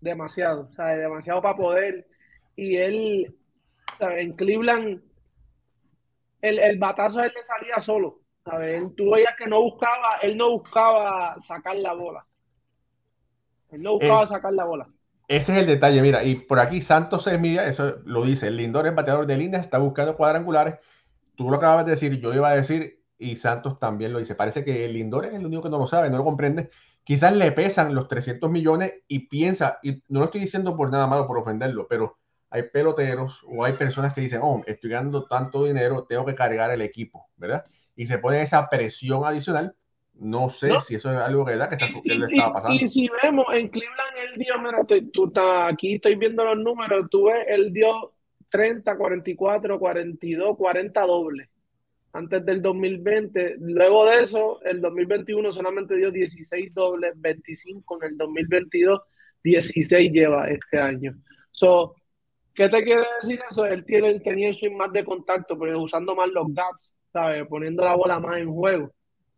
demasiado, o sea, demasiado para poder. Y él en Cleveland el, el batazo él le salía solo Tú veías que no buscaba, él no buscaba sacar la bola. Él no buscaba sacar la bola. Ese es el detalle, mira, y por aquí Santos Media, eso lo dice, el Lindor, el bateador de líneas, está buscando cuadrangulares. Tú lo acabas de decir, yo lo iba a decir, y Santos también lo dice. Parece que el Lindor es el único que no lo sabe, no lo comprende. Quizás le pesan los 300 millones y piensa, y no lo estoy diciendo por nada malo, por ofenderlo, pero hay peloteros o hay personas que dicen, oh, estoy ganando tanto dinero, tengo que cargar el equipo, ¿verdad? y se pone esa presión adicional. No sé si eso es algo que, que, está, que le estaba pasando. Y, si vemos en Cleveland, él dio, mira, tú, estás aquí estoy viendo los números, tú ves, él dio 30, 44, 42, 40 dobles antes del 2020. Luego de eso, el 2021 solamente dio 16 dobles, 25 en el 2022, 16 lleva este año. So, ¿Qué te quiere decir eso? Él tiene, tenía el swing más de contacto, pero usando más los gaps ¿sabes? Poniendo la bola más en juego.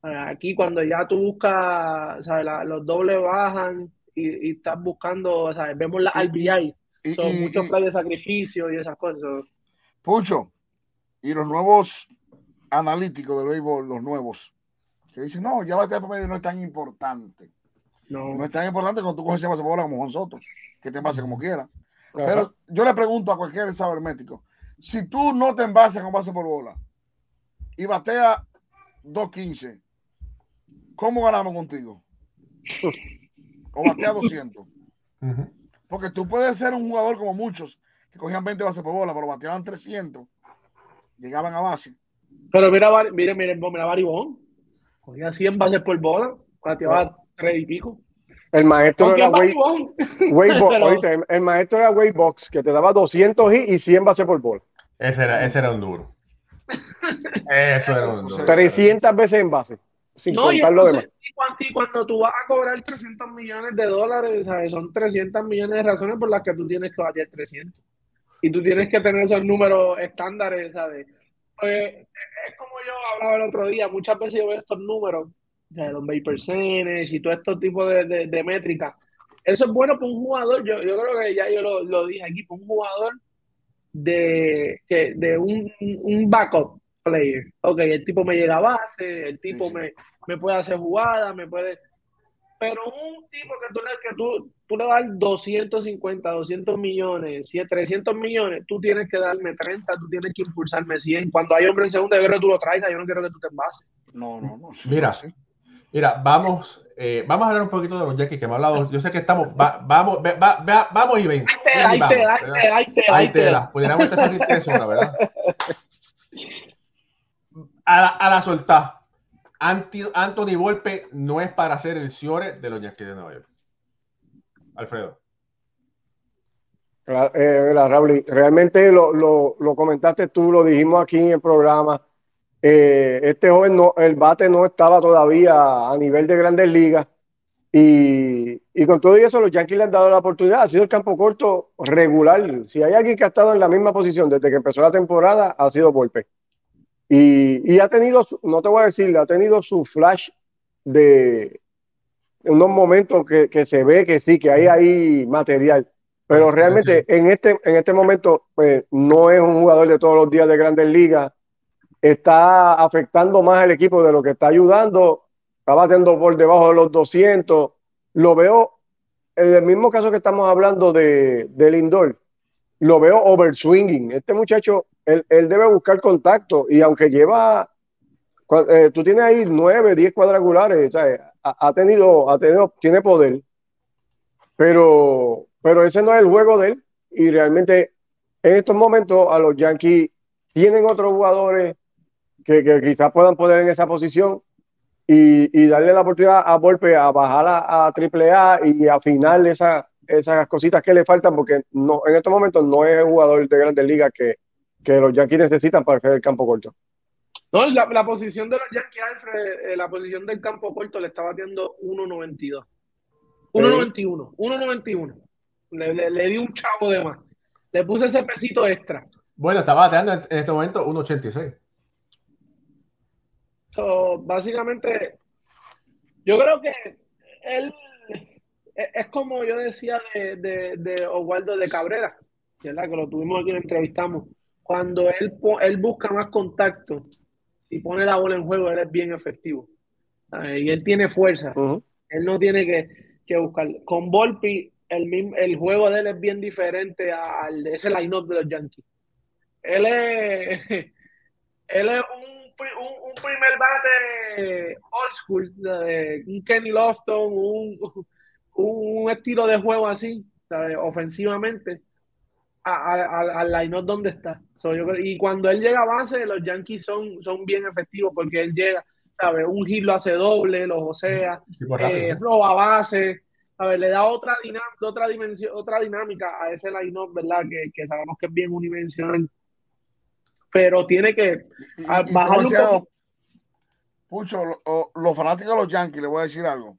Aquí cuando ya tú buscas, ¿sabes? los dobles bajan y, estás buscando, ¿sabes? Vemos la RBI. Son muchos planes de sacrificio y esas cosas. Pucho, y los nuevos analíticos del béisbol, los nuevos, que dicen, no, ya batear por medio no es tan importante. No. no es tan importante cuando tú coges esa bola como nosotros, que te envase como quiera. Pero yo le pregunto a cualquier sabermético, si tú no te envases con base por bola, y batea 2.15, ¿cómo ganamos contigo? O batea 200. Porque tú puedes ser un jugador como muchos que cogían 20 bases por bola, pero bateaban 300, llegaban a base. Pero mira, mira, mira, mira Baribón. Cogía 100 bases por bola, bateaba 3 y pico. El maestro era Way, el, maestro era Waybox, que te daba 200 y, y 100 bases por bola. Ese era, ese era un duro. Eso era un duro. 300 veces en base. Sin no, contar lo demás. Y cuando, tú vas a cobrar 300 millones de dólares, ¿sabes? son 300 millones de razones por las que tú tienes que batear 300. Y tú tienes que tener esos números estándares, ¿sabes? Pues, es como yo hablaba el otro día, muchas veces yo veo estos números, de los bay percentage y todo estos tipos de, de, métricas. Eso es bueno para un jugador, yo, yo creo que ya yo lo, lo dije aquí, para un jugador de, que, de un, un backup player. Ok, el tipo me llega a base, el tipo Me, me puede hacer jugada, me puede pero un tipo que tú, que tú, tú le das 250, 200 millones, 300 millones, tú tienes que darme 30, tú tienes que impulsarme 100. Cuando hay hombre en segunda guerra, tú lo traigas, yo no quiero que tú te envases. No, no, no. mira, mira, vamos, eh, vamos a hablar un poquito de los Jackie que hemos hablado. Yo sé que estamos, vamos, vamos y ven. Ahí te, ahí te, ahí te, ahí te. Pudiéramos estar fácil tres horas, ¿verdad? A la, a la soltar Anthony Volpe no es para ser el Ciore de los Yankees de Nueva York. Alfredo. Eh, realmente lo, comentaste tú, lo dijimos aquí en el programa. Eh, este joven, no, el bate no estaba todavía a nivel de grandes ligas. Y, con todo eso, los Yankees le han dado la oportunidad. Ha sido el campo corto regular. Si hay alguien que ha estado en la misma posición desde que empezó la temporada, ha sido Volpe. Y, ha tenido, no te voy a decir, ha tenido su flash de unos momentos que, se ve que sí, que hay ahí material. Pero realmente en este, en este momento pues, no es un jugador de todos los días de grandes ligas. Está afectando más al equipo de lo que está ayudando. Está batiendo por debajo de los 200. Lo veo en el mismo caso que estamos hablando de, de Lindor. Lo veo overswinging. Este muchacho él, debe buscar contacto y aunque lleva, eh, tú tienes ahí nueve, diez cuadrangulares, Ha, tenido, ha tenido, tiene poder, pero, pero ese no es el juego de él y realmente en estos momentos a los Yankees tienen otros jugadores que, quizás puedan poner en esa posición y, darle la oportunidad a Volpe a bajar a, a AAA y afinar esa, esas cositas que le faltan porque no, en estos momentos no es el jugador de grandes ligas que, que los Yankees necesitan para hacer el campo corto. No, la, posición de los Yankees, Alfred, eh, la posición del campo corto le está batiendo 1.92. 1.91. 1.91. Le, le, le, di un chavo de más. Le puse ese pesito extra. Bueno, está bateando en, este momento 1.86. So, básicamente, yo creo que él es como yo decía de, de, de Oswaldo de Cabrera, ¿verdad? que lo tuvimos aquí, lo entrevistamos cuando él, él busca más contacto y pone la bola en juego, él es bien efectivo. Y él tiene fuerza. Él no tiene que, que, buscar. Con Volpi, el, el juego de él es bien diferente al de ese line-up de los Yankees. Él es, él es un, un, primer bate old school, un Kenny Lofton, un, un, estilo de juego así, ofensivamente al line-up donde está. y cuando él llega a base, los Yankees son, son bien efectivos porque él llega, ¿sabes? Un hit lo hace doble, lo sea eh, roba base, ¿sabes? Le da otra, dinámica, otra dimensión, otra dinámica a ese line-up, ¿verdad? Que, que, sabemos que es bien unidimensional. Pero tiene que bajar un poco. Pucho, los fanáticos de los Yankees, le voy a decir algo.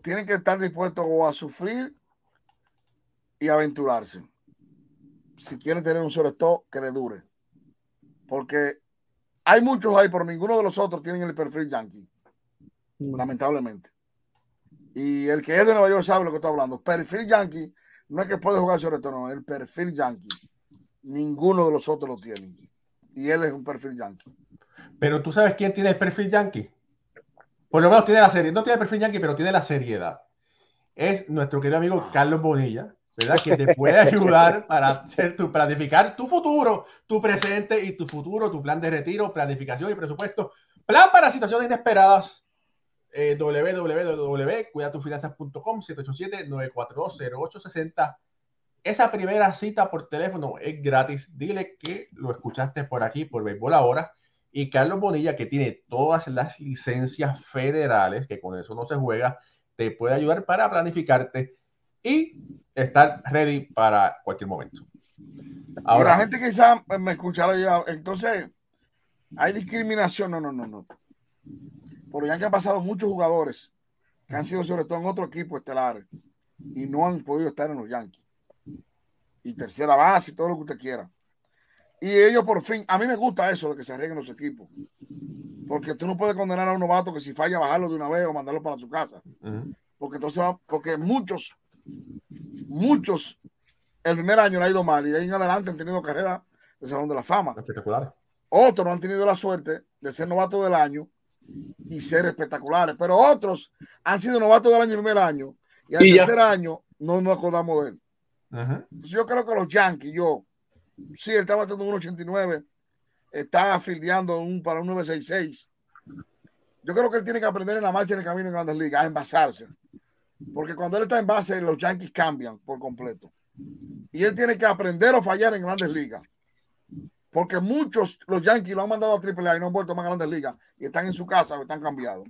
Tienen que estar dispuestos a sufrir y aventurarse. Si quieren tener un solo stop, que le dure. Porque hay muchos ahí, pero ninguno de los otros tienen el perfil yankee. Mm. Lamentablemente. Y el que es de Nueva York sabe lo que estoy hablando. Perfil yankee no es que puede jugar sobre todo, no, el perfil yankee. Ninguno de los otros lo tienen. Y él es un perfil yankee. Pero tú sabes quién tiene el perfil yankee. Por lo menos tiene la serie. No tiene el perfil yankee, pero tiene la seriedad. Es nuestro querido amigo Carlos Bonilla, ¿verdad? Que te puede ayudar para hacer tu, planificar tu futuro, tu presente y tu futuro, tu plan de retiro, planificación y presupuesto. Plan para situaciones inesperadas. Eh, www.cuidatufinanzas.com 787-942-0860. Esa primera cita por teléfono es gratis. Dile que lo escuchaste por aquí, por Béisbol Ahora. Y Carlos Bonilla, que tiene todas las licencias federales, que con eso no se juega, te puede ayudar para planificarte y estar ready para cualquier momento. Ahora, la gente quizá me escuchará ya, entonces, hay discriminación, no, no, no, no. Por ya que han pasado muchos jugadores que han sido sobre todo en otro equipo estelar y no han podido estar en los Yankees. Y tercera base y todo lo que usted quiera. Y ellos por fin, a mí me gusta eso de que se arreglen los equipos. Porque tú no puedes condenar a un novato que si falla bajarlo de una vez o mandarlo para su casa. Porque entonces, porque muchos, muchos, el primer año le ha ido mal y de ahí en adelante han tenido carrera de Salón de la Fama. Espectacular. Otros no han tenido la suerte de ser novato del año y ser espectaculares, pero otros han sido novatos del año el primer año y al tercer año no nos acordamos de él. yo creo que los Yankees, yo, sí, él estaba teniendo un 89, está fildeando un, para un 966. Yo creo que él tiene que aprender en la marcha en el camino en Grandes Ligas, a envasarse. Porque cuando él está en base, los Yankees cambian por completo. Y él tiene que aprender o fallar en Grandes Ligas. Porque muchos, los Yankees lo han mandado a AAA y no han vuelto a más grandes ligas y están en su casa o están cambiados.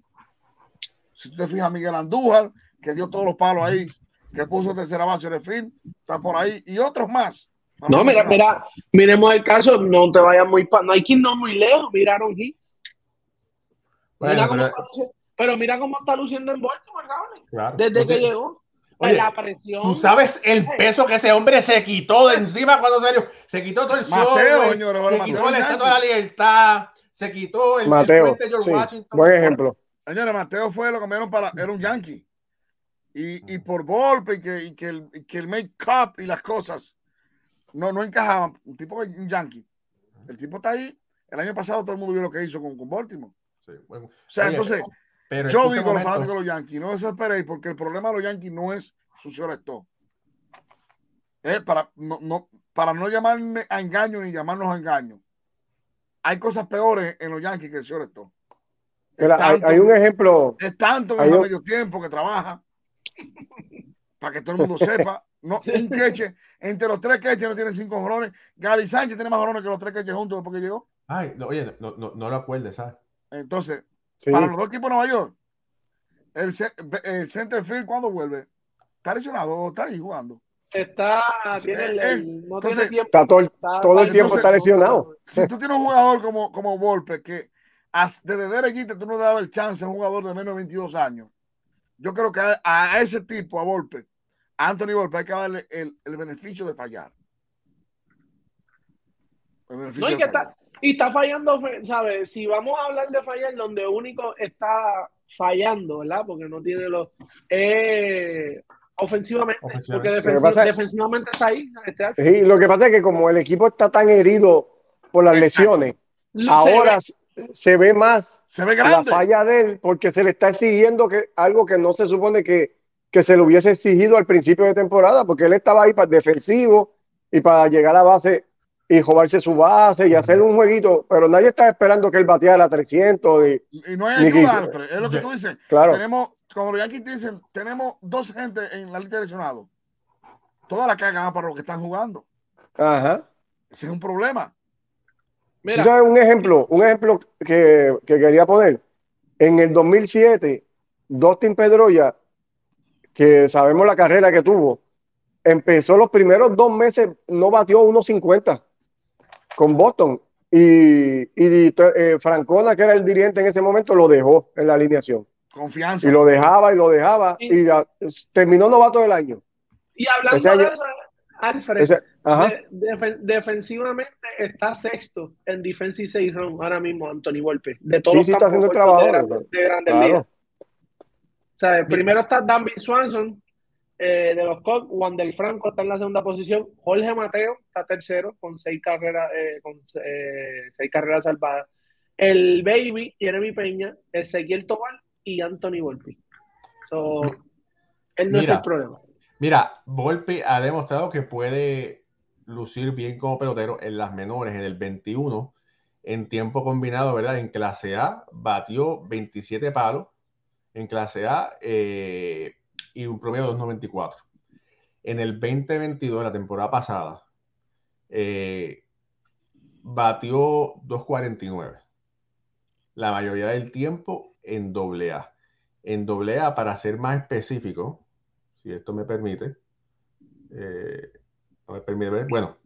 Si tú te fijas, Miguel Andújar, que dio todos los palos ahí, que puso tercera base de fin, está por ahí, y otros más. No, mira, mira, miremos el caso, no te vayas muy, no hay que irnos muy lejos, miraron hits. pero... mira cómo está luciendo en Baltimore, Desde que llegó. Oye, la presión. Tú sabes el peso que ese hombre se quitó de encima cuando salió. Se quitó todo el Mateo, señor, se quitó el de la libertad, se quitó el, Mateo, el George Washington. Buen ejemplo. Señores, Mateo fue lo cambiaron para. Era un yankee. Y, y por golpe y que, y que el, que el make-up y las cosas no, no encajaban. Un tipo un yankee. El tipo está ahí. El año pasado todo el mundo vio lo que hizo con, con Baltimore. Sí, bueno. O sea, entonces. Pero Yo digo, los fanáticos de los Yankees, no desesperéis porque el problema de los Yankees no es su señor Es para no, no, para no llamarme a engaño ni llamarnos a engaño. Hay cosas peores en los Yankees que el señor Esto. hay, un ejemplo. Es tanto en el medio tiempo que trabaja. para que todo el mundo sepa. No, un queche, entre los tres queches no tienen cinco jorones. Gary Sánchez tiene más jorones que los tres queches juntos después que llegó. Ay, oye, no, no, no lo acuerdes, ¿sabes? Entonces, para los dos equipos de Nueva York, el, el center field cuando vuelve, está lesionado o está ahí jugando. Está, tiene el, eh, no tiene tiempo, está todo el, todo el tiempo está lesionado. Si tú tienes un jugador como, como Volpe, que desde derechita tú no le dabas el chance a un jugador de menos de 22 años, yo creo que a, ese tipo, a Volpe, a Anthony Volpe, hay que darle el, el beneficio de fallar. El beneficio no, de fallar. Está, y está fallando, ¿sabes? Si vamos a hablar de fallar, donde único está fallando, ¿verdad? Porque no tiene los. Eh, ofensivamente, porque defensivamente está ahí. sí, lo que pasa es que como el equipo está tan herido por las lesiones, ahora se ve más se ve la falla de él porque se le está exigiendo que algo que no se supone que, que se le hubiese exigido al principio de temporada, porque él estaba ahí para defensivo y para llegar a base y jugarse su base y hacer un jueguito, pero nadie está esperando que él bateara 300. Y, y no hay ayuda, es lo que tú dices. Claro. Tenemos, como los Yankees dicen, tenemos dos gente en la lista de lesionados. Toda la carga para los que están jugando. Ajá. Ese es un problema. Mira. ¿Sabes un ejemplo? Un ejemplo que, que quería poner. En el 2007, Dustin Pedroya, que sabemos la carrera que tuvo, empezó los primeros dos meses, no batió 1.50 con Boston. Y, y eh, Francona, que era el dirigente en ese momento, lo dejó en la alineación. Confianza. Y lo dejaba y lo dejaba. Y, terminó novato del año. Y hablando de eso, Alfred, defensivamente está sexto en defensive 6 run ahora mismo Anthony Volpe. De todos sí, sí, está haciendo el trabajo. De, grandes ligas. O sea, primero está Danby Swanson, eh, de los Cubs, Juan del Franco está en la segunda posición, Jorge Mateo está tercero con seis carreras, eh, con eh, seis carreras salvadas. El Baby, Jeremy Peña, Ezequiel Tobal y Anthony Volpi. So, él no es el problema. Mira, Volpi ha demostrado que puede lucir bien como pelotero en las menores, en el 21, en tiempo combinado, ¿verdad? En clase A batió 27 palos, en clase A eh, y un promedio de 2.94. En el 2022, la temporada pasada, eh, batió 2.49 la mayoría del tiempo en doble A. En doble A, para ser más específico, si esto me permite, eh, no me permite ver, bueno,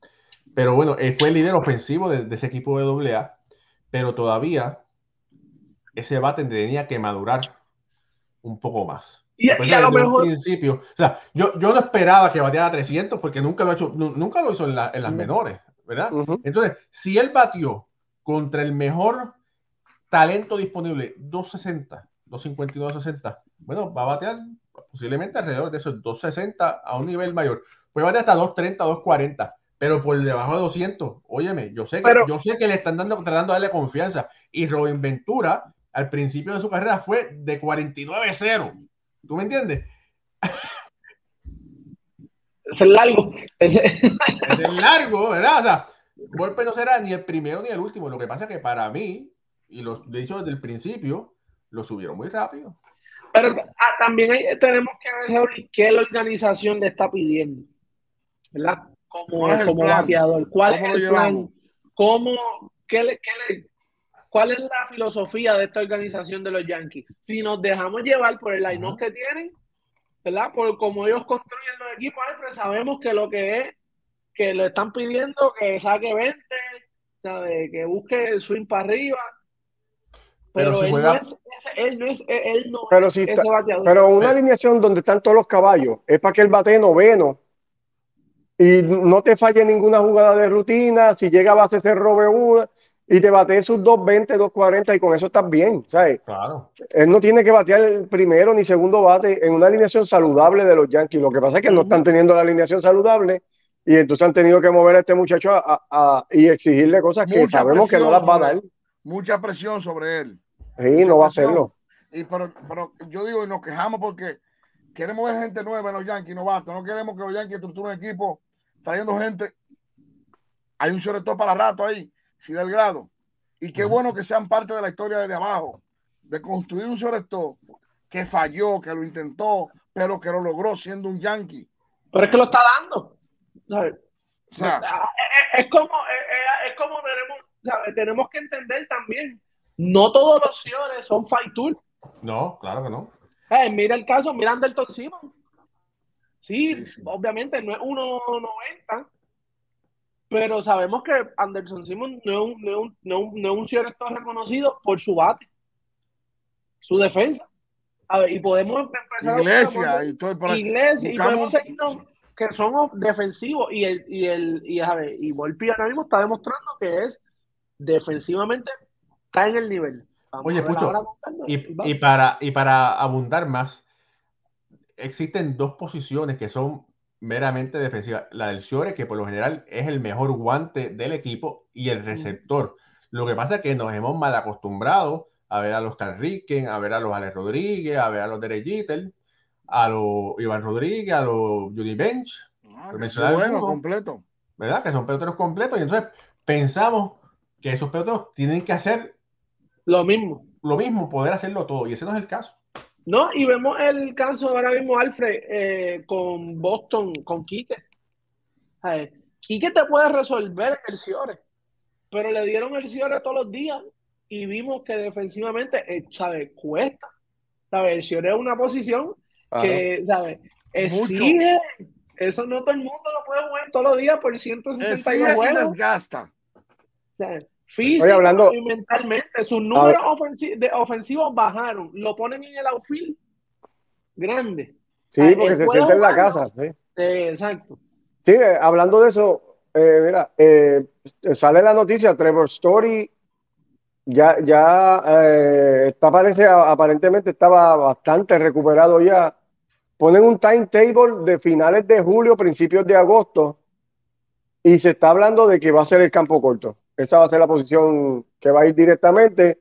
pero bueno, fue el líder ofensivo de, ese equipo de doble A, pero todavía ese bate tenía que madurar un poco más. Y, a lo mejor... principio, o sea, yo, yo no esperaba que bateara 300 porque nunca lo, ha hecho, nunca lo hizo en, las menores, ¿verdad? Entonces, si él batió contra el mejor talento disponible, 260, 252, 260, bueno, va a batear posiblemente alrededor de esos 260 a un nivel mayor. Puede batear hasta 230, 240, pero por debajo de 200, óyeme, yo sé que, yo sé que le están dando, tratando de darle confianza. Y Robin Ventura, al principio de su carrera, fue de 49-0. ¿Tú me entiendes? Es el largo. Es el largo, ¿verdad? O sea, golpe no será ni el primero ni el último. Lo que pasa es que para mí, y lo he dicho desde el principio, lo subieron muy rápido. Pero ah, también tenemos que ver qué la organización le está pidiendo, ¿verdad? Como, como bateador. ¿Cuál es el plan? ¿Cómo, qué le, ¿Cuál es la filosofía de esta organización de los Yankees? Si nos dejamos llevar por el line que tienen, ¿verdad? Por cómo ellos construyen los equipos, Alfred, sabemos que lo que es, que le están pidiendo que saque 20, ¿sabe? que busque el swing para arriba. Pero, él, no es, él, no es, él no pero si ese bateador. Pero una alineación donde están todos los caballos es para que el bate noveno y no te falle ninguna jugada de rutina. Si llega a base, se robe una y te bate sus 220, 240 y con eso estás bien, ¿sabes? Claro. Él no tiene que batear el primero ni segundo bate en una alineación saludable de los Yankees. Lo que pasa es que no están teniendo la alineación saludable y entonces han tenido que mover a este muchacho a, y exigirle cosas que sabemos que no las va a dar. Mucha presión sobre él. Sí, no va a hacerlo. Y pero, pero yo digo, y nos quejamos porque queremos ver gente nueva en los Yankees, novatos. No queremos que los Yankees estructuren equipo trayendo gente. Hay un sobre para rato ahí sí del grado. Y qué bueno que sean parte de la historia de abajo, de construir un selector que falló, que lo intentó, pero que lo logró siendo un yankee. Pero es que lo está dando. es, como, es, como tenemos, tenemos que entender también, no todos los señores son fight tool. No, claro que no. Eh, mira el caso, mira Anderson Simon. Sí, sí, obviamente no es 1.90, pero sabemos que Anderson Simon no es un, no es un, no es un, reconocido por su bate, su defensa. A ver, y podemos empezar Iglesia, a y todo para Iglesia, y podemos seguirnos que son defensivos. Y el, y el, y a ver, y Volpi ahora mismo está demostrando que es defensivamente está en el nivel. Oye, Pucho, y, y, para, y para abundar más, existen dos posiciones que son meramente defensiva. La del Ciore, que por lo general es el mejor guante del equipo, y el receptor. Lo que pasa es que nos hemos mal acostumbrado a ver a los Carriquen, a ver a los Alex Rodríguez, a ver a los Derek Jeter, a los Iván Rodríguez, a los Judy Bench. Ah, bueno, completo. ¿Verdad? Que son peloteros completos. Y entonces pensamos que esos peloteros tienen que hacer lo mismo. Lo mismo, poder hacerlo todo. Y ese no es el caso. No, y vemos el caso ahora mismo, Alfred, eh, con Boston, con Quique. Quique te puede resolver el Ciore, pero le dieron el Ciore todos los días y vimos que defensivamente, eh, ¿sabes? Cuesta. ¿Sabes? El Ciore es una posición que, ¿sabes? Exige. Eso no todo el mundo lo puede jugar todos los días por 161 juegos. Gasta. ¿Sabes? Físico hablando, y mentalmente. Sus números ofensivos bajaron. Lo ponen en el outfield grande. Sí, porque se siente en la casa. ¿sí? exacto. Sí, eh, hablando de eso, eh, mira, eh, sale la noticia, Trevor Story ya, ya está parece, aparentemente estaba bastante recuperado ya. Ponen un timetable de finales de julio, principios de agosto, y se está hablando de que va a ser el campo corto. Esa va a ser la posición que va a ir directamente.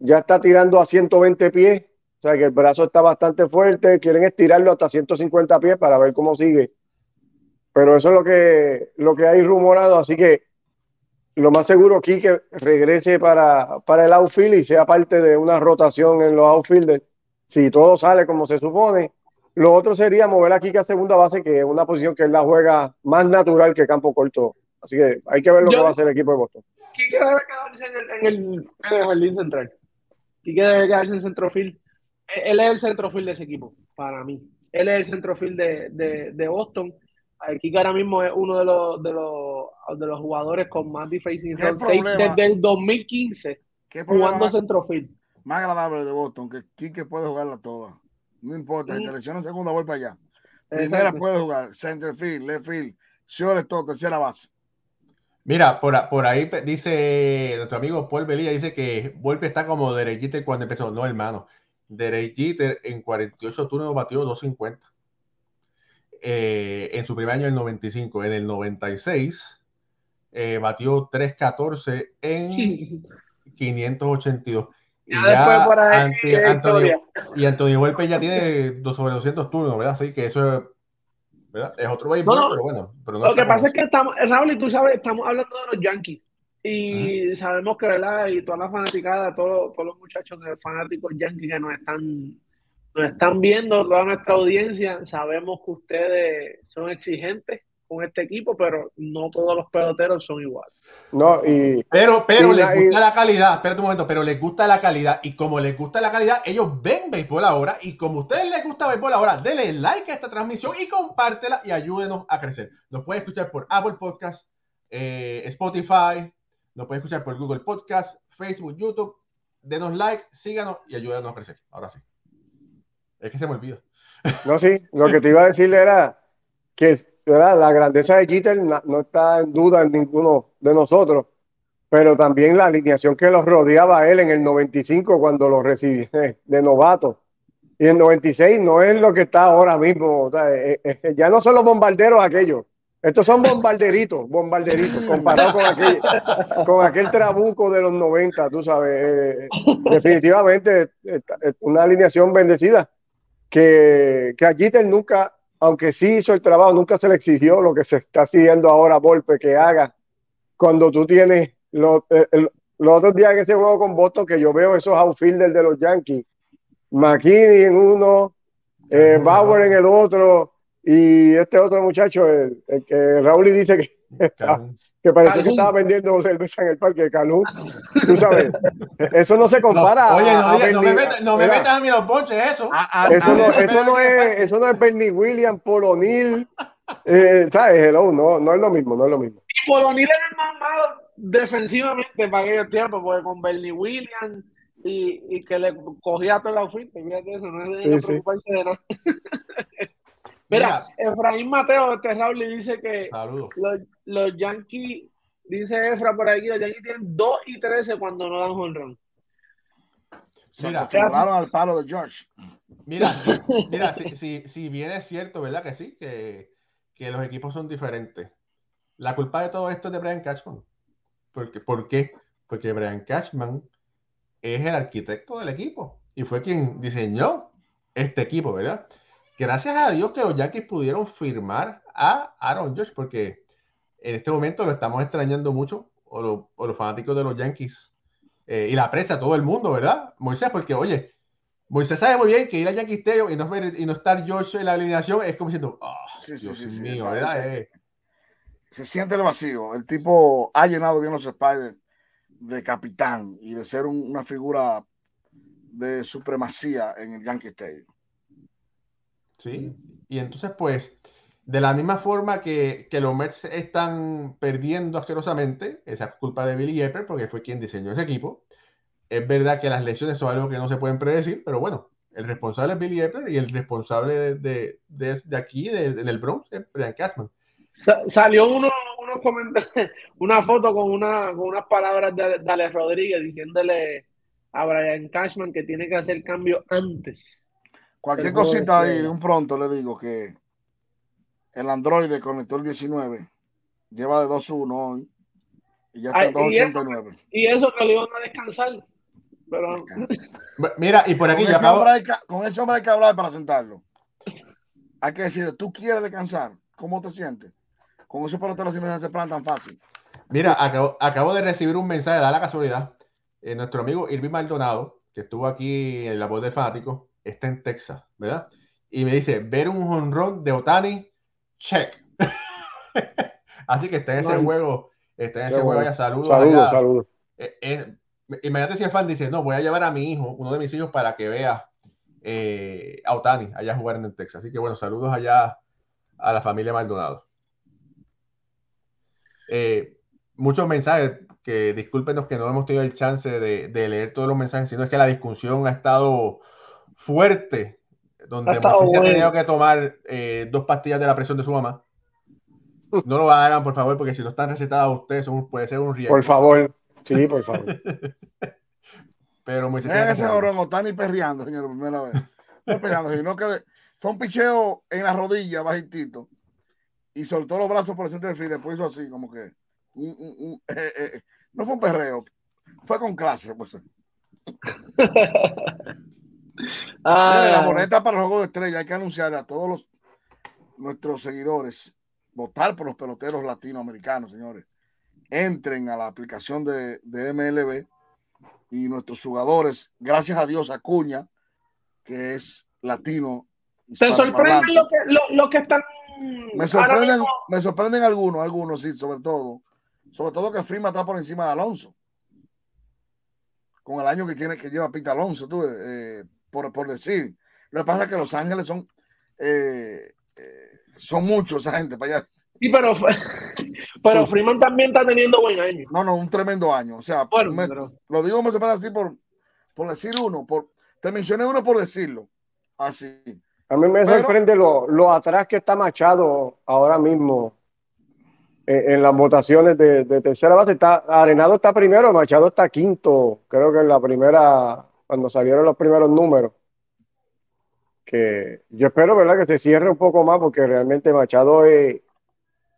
Ya está tirando a 120 pies, o sea que el brazo está bastante fuerte. Quieren estirarlo hasta 150 pies para ver cómo sigue. Pero eso es lo que, lo que hay rumorado. Así que lo más seguro aquí que regrese para, para el outfield y sea parte de una rotación en los outfielders. Si todo sale como se supone. Lo otro sería mover a Kike a segunda base, que es una posición que él la juega más natural que campo corto Así que hay que ver lo que va a hacer el equipo de Boston. ¿Quién debe quedarse en el, en el, jardín central? Quique debe quedarse en centrofield. E, él es el centrofield de ese equipo, para mí. Él es el centrofield de, de, de Boston. Quique ahora mismo es uno de los, de los, de los jugadores con más defacing desde el 2015 jugando centrofield. Más agradable de Boston, que Quique puede jugarla toda. No importa, si te lesionan segunda, vuelve para allá. Primera puede jugar, centerfield, left field, todo, tercera base. Mira, por, por ahí dice nuestro amigo Paul Belía, dice que Volpe está como Derek cuando empezó. No, hermano. Derek en 48 turnos batió 250. Eh, en su primer año, en el 95. En el 96, eh, batió 314 en 582. Y ya, ahí, Antonio, y Antonio Volpe ya tiene dos sobre 200 turnos, ¿verdad? Así que eso es es otro béisbol, pero bueno. lo que pasa es que estamos, Raúl, y tú sabes, estamos hablando de los Yankees. Y sabemos que, ¿verdad? Y toda la fanaticada, todos, todos los muchachos fanáticos Yankees que nos están, nos están viendo, toda nuestra audiencia, sabemos que ustedes son exigentes con este equipo, pero no todos los peloteros son iguales. No, y, pero pero les gusta la calidad, espérate un momento, pero les gusta la calidad y como les gusta la calidad, ellos ven béisbol ahora y como a ustedes les gusta béisbol ahora, denle like a esta transmisión y compártela y ayúdenos a crecer. Nos puede escuchar por Apple Podcast, eh, Spotify, nos puede escuchar por Google Podcast, Facebook, YouTube. Denos like, síganos y ayúdenos a crecer. Ahora sí. Es que se me olvida. No, sí, lo que te iba a decir era que la grandeza de Jeter no, está en duda en ninguno de nosotros, pero también la alineación que los rodeaba él en el 95 cuando lo recibí de novato. Y en 96 no es lo que está ahora mismo. Eh, eh, eh, ya no son los bombarderos aquellos. Estos son bombarderitos, bombarderitos, comparado con aquel, con aquel trabuco de los 90, tú sabes. definitivamente, una alineación bendecida que, que a Jeter nunca aunque sí hizo el trabajo, nunca se le exigió lo que se está haciendo ahora Volpe que haga. Cuando tú tienes los, eh, los otros días que se juego con Boston que yo veo esos outfielders de los Yankees, McKinney en uno, eh, Bauer en el otro y este otro muchacho, el, que Raúl dice que, que parecía que estaba vendiendo cerveza en el parque de Calú. Tú sabes, eso no se compara. oye, no, me metas, no me metas a mí los ponches, eso. eso, no, eso, no es, eso no es Bernie Williams, Polonil. Eh, ¿Sabes? Hello, no, no es lo mismo, no es lo mismo. Y Polonil era el más malo defensivamente para aquellos tiempos, porque con Bernie Williams y, y que le cogía toda la oferta, fíjate eso, no es de sí, preocuparse de nada. Mira, Efraín Mateo este Raúl dice que los, los, Yankees, dice Efra por aquí, los Yankees tienen 2 y 13 cuando no dan honrón. Mira, acostumbraron al palo de George. Mira, mira, si, si, si, bien es cierto, ¿verdad? Que sí, que, que, los equipos son diferentes. La culpa de todo esto es de Brian Cashman. Porque, ¿Por qué? Porque Brian Cashman es el arquitecto del equipo y fue quien diseñó este equipo, ¿verdad? Gracias a Dios que los Yankees pudieron firmar a Aaron Josh, porque en este momento lo estamos extrañando mucho, o, los fanáticos de los Yankees eh, y la prensa, todo el mundo, ¿verdad? Moisés, porque oye, Moisés sabe muy bien que ir a Yankees Stadium y no, y no estar Josh en la alineación es como diciendo, oh, sí, sí, Dios mío, ¿verdad? Eh. Se siente el vacío. El tipo ha llenado bien los Spiders de capitán y de ser una figura de supremacía en el Yankee Stadium. ¿Sí? Y entonces, pues, de la misma forma que, que los Mets están perdiendo asquerosamente, esa es culpa de Billy Epper, porque fue quien diseñó ese equipo. Es verdad que las lesiones son algo que no se pueden predecir, pero bueno, el responsable es Billy Epper y el responsable de, de, de, aquí, del Bronx, es Brian Cashman. salió uno, comentarios, una foto con, una, con unas palabras de, de Alex Rodríguez diciéndole a Brian Cashman que tiene que hacer cambio antes Cualquier cosita ahí, de un pronto le digo que el Android conectó el 19, lleva de 2.1 hoy y ya está en 2.89. Y eso que le iban a descansar. Pero... Mira, y por aquí con, ese acabo... hay que, con ese hombre hay que hablar para sentarlo. Hay que decirle, ¿tú quieres descansar? ¿Cómo te sientes? Con esos peloteros no se plan tan fácil. Mira, acabo, acabo, de recibir un mensaje, da la casualidad. Eh, nuestro amigo Irving Maldonado, que estuvo aquí en la voz de fanático, está en Texas, ¿verdad? Y me dice, ver un honrón de Otani, check. Así que está en ese juego, está en ese juego, ya saludos. Saludos, saludos. Eh, eh, imagínate si el fan dice, no, voy a llevar a mi hijo, uno de mis hijos, para que vea eh, a Otani allá jugar en el Texas. Así que bueno, saludos allá a la familia Maldonado. Eh, muchos mensajes, que discúlpenos que no hemos tenido el chance de, leer todos los mensajes, sino es que la discusión ha estado fuerte, donde ha ha tenido que tomar eh, dos pastillas de la presión de su mamá. No lo hagan, por favor, porque si no están recetadas a ustedes, puede ser un riesgo. Por favor, sí, por favor. Pero Moisés. ese Otani perreando, señor, primera vez. No perreando, sino que fue un picheo en la rodilla, bajitito, y soltó los brazos por el centro del field, después hizo así, como que. Eh, eh, no fue un perreo, fue con clase. Pues. La moneta para el juego de estrella hay que anunciar a todos los nuestros seguidores votar por los peloteros latinoamericanos, señores. Entren a la aplicación de, de MLB y nuestros jugadores, gracias a Dios, Acuña, que es latino. ¿Te sorprenden lo que, lo, que están? Me sorprenden, me sorprenden algunos, algunos sí, sobre todo. Sobre todo que Frima está por encima de Alonso. Con el año que tiene que lleva Pita Alonso, tú, eh, por, por, decir. Lo que pasa es que Los Ángeles son, eh, eh, son muchos esa gente para allá. Sí, pero, pero Freeman también está teniendo buen año. No, no, un tremendo año. O sea, lo digo me así por, por decir uno. Por, te mencioné uno por decirlo. Así. A mí me sorprende lo, lo, atrás que está Machado ahora mismo en, las votaciones de, tercera base. Está, Arenado está primero, Machado está quinto. Creo que en la primera, cuando salieron los primeros números. Que yo espero, ¿verdad? Que se cierre un poco más porque realmente Machado es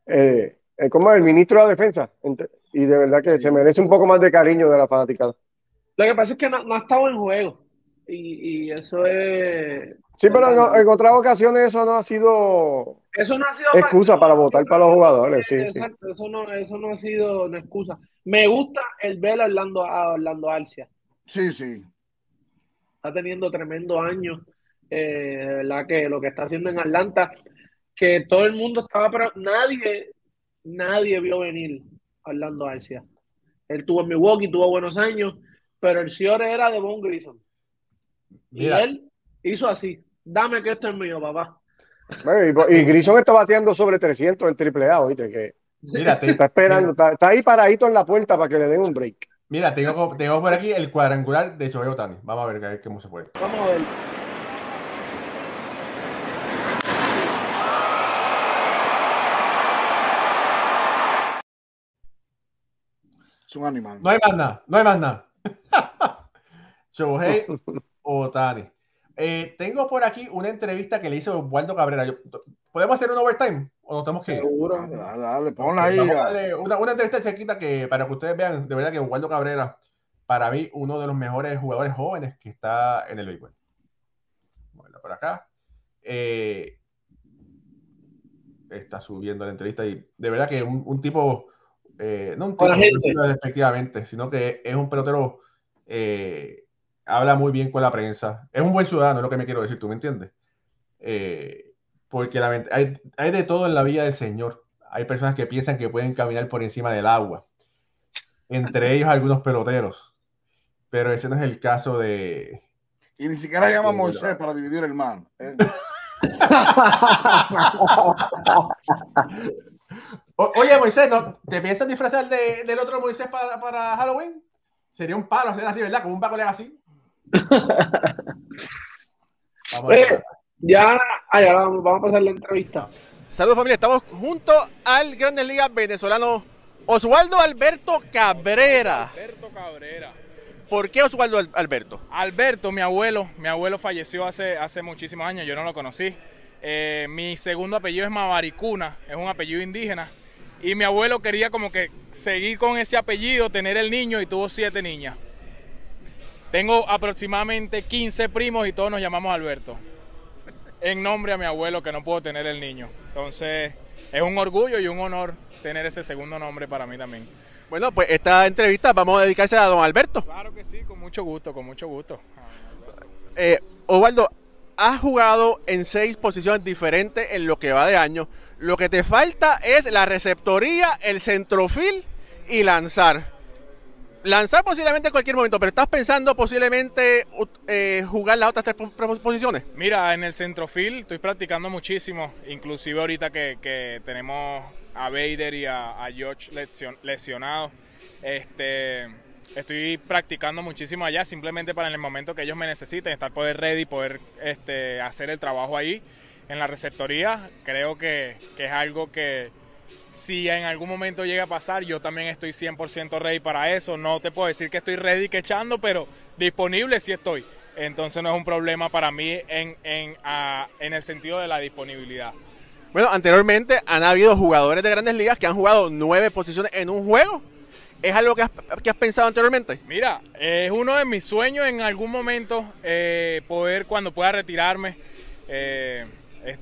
eh, eh, como el ministro de la defensa. Y de verdad que se merece un poco más de cariño de la fanaticada. Lo que pasa es que no, ha estado en juego. Y, eso es. Sí, pero en, otras ocasiones eso no ha sido. Eso no ha sido excusa para, votar para los jugadores. Sí, Exacto, Eso, no, eso no ha sido una excusa. Me gusta el ver a Orlando, a Orlando Alcia. Sí, sí. Está teniendo tremendo año. Eh, de verdad que lo que está haciendo en Atlanta que todo el mundo estaba, pero nadie, nadie vio venir a Orlando Arcia. Él tuvo en Milwaukee, tuvo buenos años, pero el señor era de Von Grison. Y él hizo así, dame que esto es mío, papá. y, Grison está bateando sobre 300 en triple A, oíste, que Mira, está esperando, está, ahí paradito en la puerta para que le den un break. Mira, tengo, tengo por aquí el cuadrangular de Shohei Otani. Vamos a ver cómo se fue. Vamos a ver. un animal. No hay más nada, no hay más nada. Shohei Otani. Eh, tengo por aquí una entrevista que le hizo Waldo Cabrera. ¿Podemos hacer un overtime? ¿O nos tenemos que ir? Dale, ponla ahí. una, una, entrevista chiquita que para que ustedes vean, de verdad que Waldo Cabrera, para mí, uno de los mejores jugadores jóvenes que está en el béisbol. Bueno, por acá. Eh, está subiendo la entrevista y de verdad que un tipo eh, no un tipo efectivamente, sino que es un pelotero, eh, habla muy bien con la prensa, es un buen ciudadano, es lo que me quiero decir, ¿tú me entiendes? Eh, porque hay, hay, de todo en la vida del Señor. Hay personas que piensan que pueden caminar por encima del agua, entre ellos algunos peloteros, pero ese no es el caso de... Y ni siquiera llama a Moisés para dividir el mar. oye, Moisés, ¿no? ¿te piensas disfrazar de, del otro Moisés para, para, Halloween? Sería un palo hacer así, ¿verdad? Como un Paco así. Vamos eh, ya, allá, vamos, vamos a pasar la entrevista. Saludos familia, estamos junto al Grandes Ligas venezolano Oswaldo Alberto Cabrera. Alberto Cabrera. ¿Por qué Oswaldo Alberto? Alberto, mi abuelo, mi abuelo falleció hace, hace muchísimos años, yo no lo conocí. Eh, mi segundo apellido es Mavaricuna, es un apellido indígena. Y mi abuelo quería como que seguir con ese apellido, tener el niño y tuvo siete niñas. Tengo aproximadamente 15 primos y todos nos llamamos Alberto. En nombre a mi abuelo que no puedo tener el niño. Entonces es un orgullo y un honor tener ese segundo nombre para mí también. Bueno, pues esta entrevista vamos a dedicarse a don Alberto. Claro que sí, con mucho gusto, con mucho gusto. Eh, Osvaldo, has jugado en seis posiciones diferentes en lo que va de año. Lo que te falta es la receptoría, el centrofil y lanzar. Lanzar posiblemente en cualquier momento, pero estás pensando posiblemente eh, jugar las otras tres posiciones. Mira, en el centrofield estoy practicando muchísimo, inclusive ahorita que, tenemos a Vader y a, George lesionados. Este, estoy practicando muchísimo allá, simplemente para en el momento que ellos me necesiten, estar poder ready, poder este, hacer el trabajo ahí en la receptoría. Creo que, que es algo que si en algún momento llega a pasar, yo también estoy 100% ready para eso. No te puedo decir que estoy ready que echando, pero disponible sí estoy. Entonces no es un problema para mí en, en, en el sentido de la disponibilidad. Bueno, anteriormente han habido jugadores de grandes ligas que han jugado nueve posiciones en un juego. ¿Es algo que has, que has pensado anteriormente? Mira, es uno de mis sueños en algún momento eh, poder, cuando pueda retirarme, eh,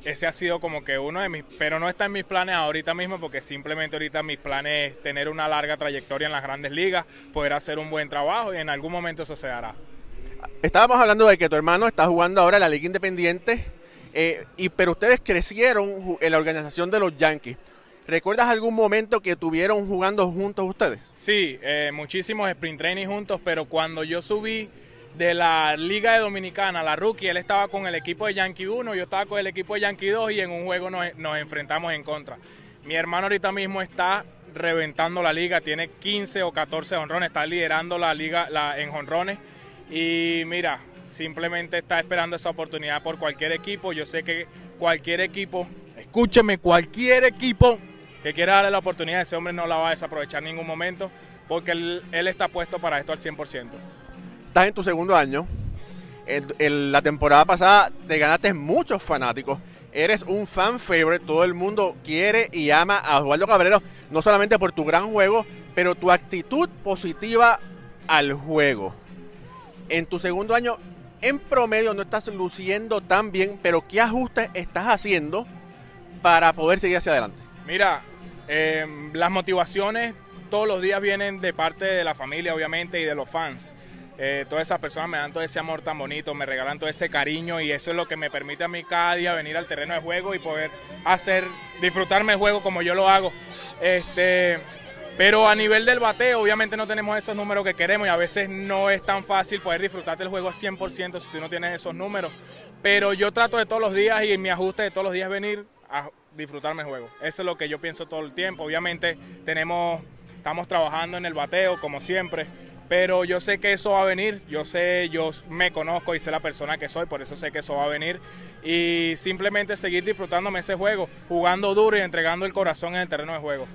ese ha sido como que uno de mis, pero no está en mis planes ahorita mismo porque simplemente ahorita mis planes es tener una larga trayectoria en las grandes ligas, poder hacer un buen trabajo y en algún momento eso se hará. Estábamos hablando de que tu hermano está jugando ahora en la Liga Independiente, eh, y, pero ustedes crecieron en la organización de los Yankees. ¿Recuerdas algún momento que tuvieron jugando juntos ustedes? Sí, eh, muchísimos sprint training juntos, pero cuando yo subí de la Liga de Dominicana, la rookie, él estaba con el equipo de Yankee 1, yo estaba con el equipo de Yankee 2 y en un juego nos, enfrentamos en contra. Mi hermano ahorita mismo está reventando la liga, tiene 15 o 14 honrones, está liderando la liga en honrones y mira, simplemente está esperando esa oportunidad por cualquier equipo. Yo sé que cualquier equipo, escúcheme, cualquier equipo que quiera darle la oportunidad, ese hombre no la va a desaprovechar en ningún momento porque él, él está puesto para esto al 100% estás en tu segundo año. La temporada pasada te ganaste muchos fanáticos. Eres un fan favorite. Todo el mundo quiere y ama a Osvaldo Cabrero. No solamente por tu gran juego, pero tu actitud positiva al juego. En tu segundo año, en promedio, no estás luciendo tan bien, pero ¿qué ajustes estás haciendo para poder seguir hacia adelante? Mira, em, las motivaciones todos los días vienen de parte de la familia, obviamente, y de los fans. Eh, todas esas personas me dan todo ese amor tan bonito, me regalan todo ese cariño y eso es lo que me permite a mí cada día venir al terreno de juego y poder hacer, disfrutarme el juego como yo lo hago. Este, pero a nivel del bateo, obviamente no tenemos esos números que queremos y a veces no es tan fácil poder disfrutarte el juego al 100% si tú no tienes esos números. Pero yo trato de todos los días y mi ajuste de todos los días venir a disfrutarme el juego. Eso es lo que yo pienso todo el tiempo. Obviamente tenemos, estamos trabajando en el bateo como siempre pero yo sé que eso va a venir, yo sé, yo me conozco y sé la persona que soy, por eso sé que eso va a venir y simplemente seguir disfrutándome ese juego, jugando duro y entregando el corazón en el terreno de juego.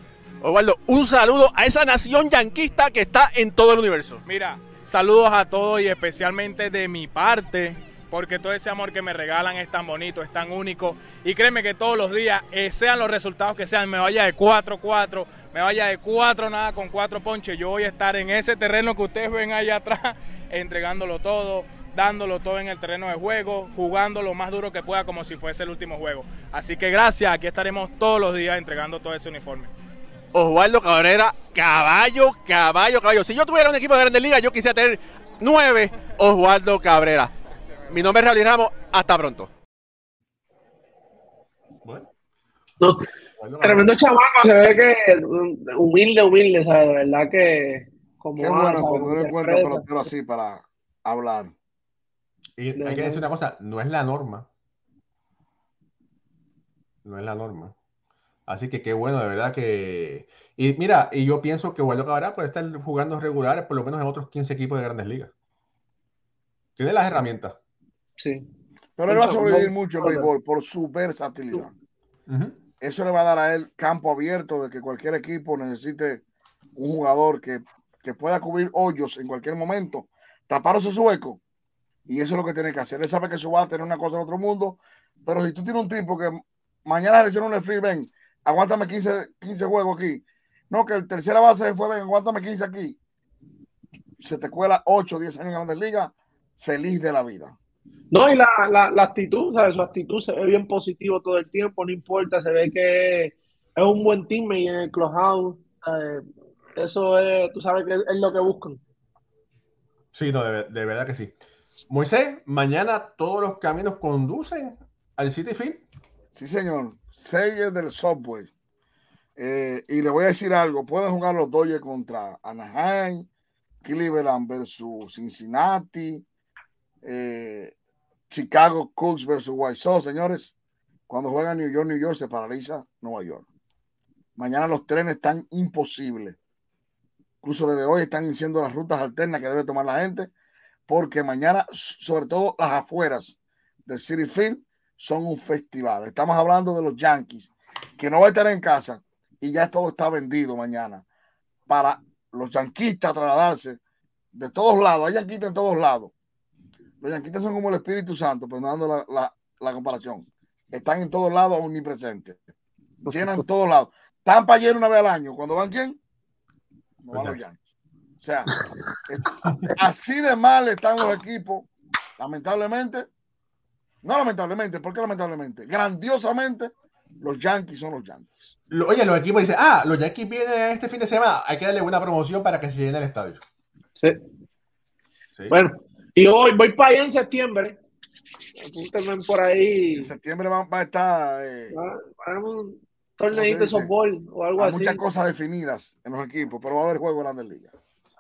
Osvaldo, un saludo a esa nación yanquista que está en todo el universo. Mira, saludos a todos y especialmente de mi parte, porque todo ese amor que me regalan es tan bonito, es tan único. Y créeme que todos los días, eh, sean los resultados que sean, me vaya de 4-4, me vaya de 4 nada con 4 ponches, yo voy a estar en ese terreno que ustedes ven allá atrás, entregándolo todo, dándolo todo en el terreno de juego, jugando lo más duro que pueda como si fuese el último juego. Así que gracias, aquí estaremos todos los días entregando todo ese uniforme. Osvaldo Cabrera, caballo, caballo, caballo. Si yo tuviera un equipo de Grandes Ligas, yo quisiera tener nueve Osvaldo Cabrera. Mi nombre es Raúl Ramos. Hasta pronto. tremendo chamaco, se ve que humilde, humilde, ¿sabes? De verdad que. Como Qué bueno cuando uno encuentra pelotero así para hablar. Y hay que decir una cosa: no es la norma. No es la norma. Así que qué bueno, de verdad que. Y mira, y yo pienso que Waldo Cabrera puede estar jugando regulares por lo menos en otros 15 equipos de grandes ligas. Tiene las herramientas. Sí. Pero él va a sobrevivir mucho en béisbol por su versatilidad. Eso le va a dar a él campo abierto de que cualquier equipo necesite un jugador que, pueda cubrir hoyos en cualquier momento, tapar su hueco. Y eso es lo que tiene que hacer. Él sabe que su va a tener una cosa en otro mundo, pero si tú tienes un tipo que mañana le hicieron un field, ven, aguántame 15, 15 juegos aquí. No, que el tercera base fue, ven, aguántame 15 aquí. Se te cuela 8, 10 años en Grandes Ligas, feliz de la vida. No, y la, la, actitud, ¿sabes? Su actitud se ve bien positivo todo el tiempo, no importa, se ve que es un buen teammate en el clubhouse. eso es, tú sabes que es, lo que buscan. Sí, no, de, verdad que sí. Moisés, mañana todos los caminos conducen al City Field. Sí, señor. Seis del Subway. Eh, y le voy a decir algo: pueden jugar los Dodgers contra Anaheim, Cleveland versus Cincinnati, eh, Chicago Cubs versus White Sox, señores. Cuando juega New York, New York se paraliza Nueva York. Mañana los trenes están imposibles. Incluso desde hoy están diciendo las rutas alternas que debe tomar la gente, porque mañana, sobre todo las afueras del City Field, son un festival. Estamos hablando de los Yankees, que no va a estar en casa y ya todo está vendido mañana para los yanquistas trasladarse de todos lados. Hay yanquistas en todos lados. Los yanquistas son como el Espíritu Santo, pero dando la, la, comparación. Están en todos lados omnipresentes. Llenan en todos lados. Tampa llena una vez al año. Cuando van quién? No van los Yankees. O sea, así de mal están los equipos, lamentablemente. No lamentablemente, ¿por qué lamentablemente? Grandiosamente, los Yankees son los Yankees. Oye, los equipos dicen, ah, los Yankees vienen este fin de semana, hay que darle una promoción para que se llene el estadio. Sí. Bueno, y hoy voy para allá en septiembre. Apúntenme por ahí. En septiembre va, a estar. Eh, un torneito de softball o algo hay así. Muchas cosas definidas en los equipos, pero va a haber juego grande en liga.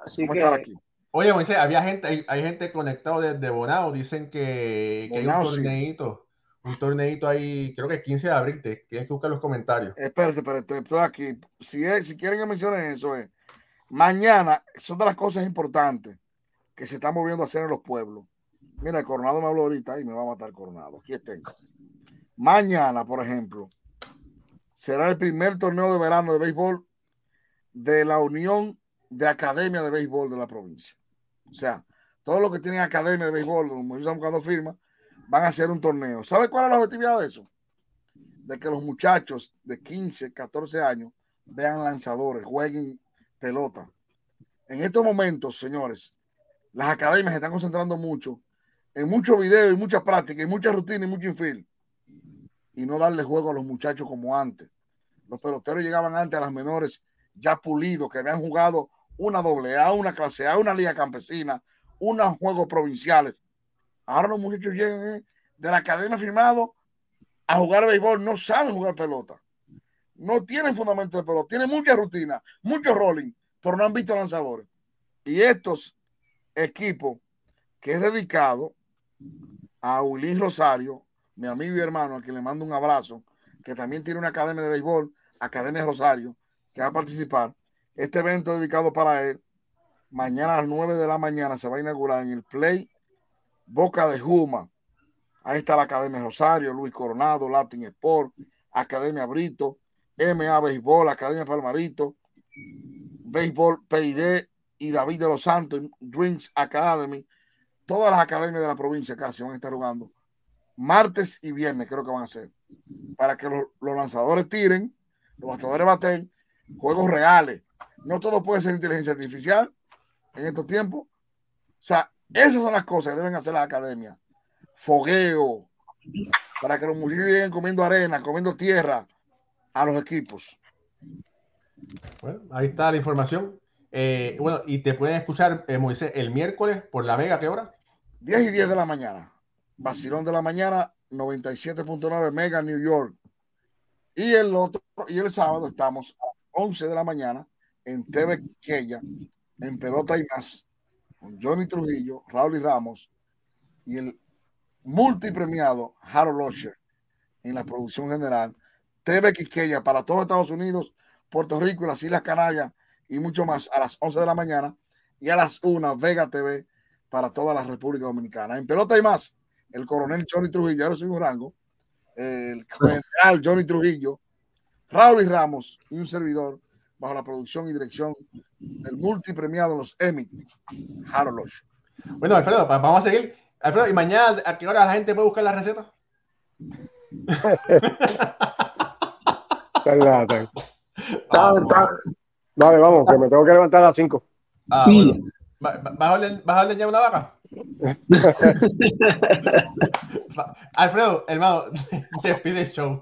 Así que, estar aquí. Oye, Moisés, había gente, hay, gente conectado desde Bonao, dicen que, hay un torneito, un torneito ahí, creo que el 15 de abril, tienes que buscar los comentarios. Espérate, espérate, estoy aquí. Si, si quieren que mencionen eso, es, mañana son de las cosas importantes que se están moviendo a hacer en los pueblos. Mira, Coronado me habló ahorita y me va a matar Coronado. Aquí tengo. Mañana, por ejemplo, será el primer torneo de verano de béisbol de la Unión de Academia de Béisbol de la provincia. O sea, todos los que tienen academia de béisbol, donde están buscando firma, van a hacer un torneo. ¿Sabe cuál es la objetividad de eso? De que los muchachos de 15, 14 años vean lanzadores, jueguen pelota. En estos momentos, señores, las academias se están concentrando mucho en muchos videos y muchas prácticas y mucha rutina y mucho infield. Y no darle juego a los muchachos como antes. Los peloteros llegaban antes a las menores ya pulidos, que habían jugado una doble A, una clase A, una liga campesina, unos juegos provinciales. Ahora los muchachos llegan eh, de la academia firmado a jugar béisbol, no saben jugar pelota. No tienen fundamento de pelota, tienen mucha rutina, mucho rolling, pero no han visto lanzadores. Y estos equipos que es dedicado a Wilín Rosario, mi amigo y hermano, a quien le mando un abrazo, que también tiene una academia de béisbol, Academia Rosario, que va a participar. Este evento dedicado para él, mañana a las 9 de la mañana se va a inaugurar en el Play Boca de Juma. Ahí está la Academia Rosario, Luis Coronado, Latin Sport, Academia Brito, MA Béisbol, Academia Palmarito, Béisbol PID y David de los Santos, Dreams Academy. Todas las academias de la provincia casi van a estar jugando martes y viernes, creo que van a ser, para que los, lanzadores tiren, los bateadores baten, juegos reales, no todo puede ser inteligencia artificial en estos tiempos. O sea, esas son las cosas que deben hacer las academias. Fogueo, para que los muchachos lleguen comiendo arena, comiendo tierra a los equipos. Bueno, ahí está la información. Eh, bueno, y te pueden escuchar, eh, Moisés, el miércoles por la Vega, ¿qué hora? 10 y 10 de la mañana. Vacilón de la mañana, 97.9 Mega New York. Y el otro, y el sábado estamos a 11 de la mañana en TV Quella, en Pelota y más, con Johnny Trujillo, Raúl y Ramos y el multipremiado Harold Locher en la producción general. TV Quisqueya para todos Estados Unidos, Puerto Rico y las Islas Canarias y mucho más a las 11 de la mañana y a las 1 Vega TV para toda la República Dominicana. En pelota y más, el coronel Johnny Trujillo, ahora soy un rango, el general Johnny Trujillo, Raúl y Ramos y un servidor bajo la producción y dirección del multipremiado los Emmy, Harold Losh. Bueno, Alfredo, vamos a seguir. Alfredo, ¿y mañana a qué hora la gente puede buscar la receta? Vale, vamos, que me tengo que levantar a las 5. Ah, bueno. ¿Vas a ordeñar una vaca? Alfredo, hermano, despide el show.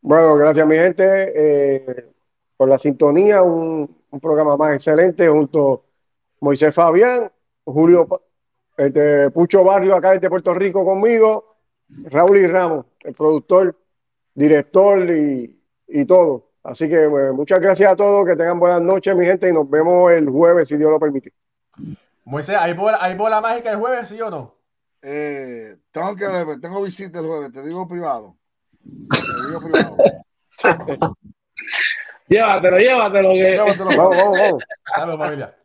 bueno, gracias mi gente eh, por la sintonía, un, programa más excelente junto a Moisés Fabián, Julio este, Pucho Barrio acá desde Puerto Rico conmigo, Raúl y Ramos, el productor, director y, y todo Así que muchas gracias a todos, que tengan buenas noches, mi gente, y nos vemos el jueves, si Dios lo permite. Moisés, ¿hay bola, ¿hay bola mágica el jueves, sí o no? Eh, tengo que ver, tengo visita el jueves, te digo privado. Te digo privado. llévatelo, llévatelo. Que... Llévatelo. vamos, vamos, vamos. Salud, familia.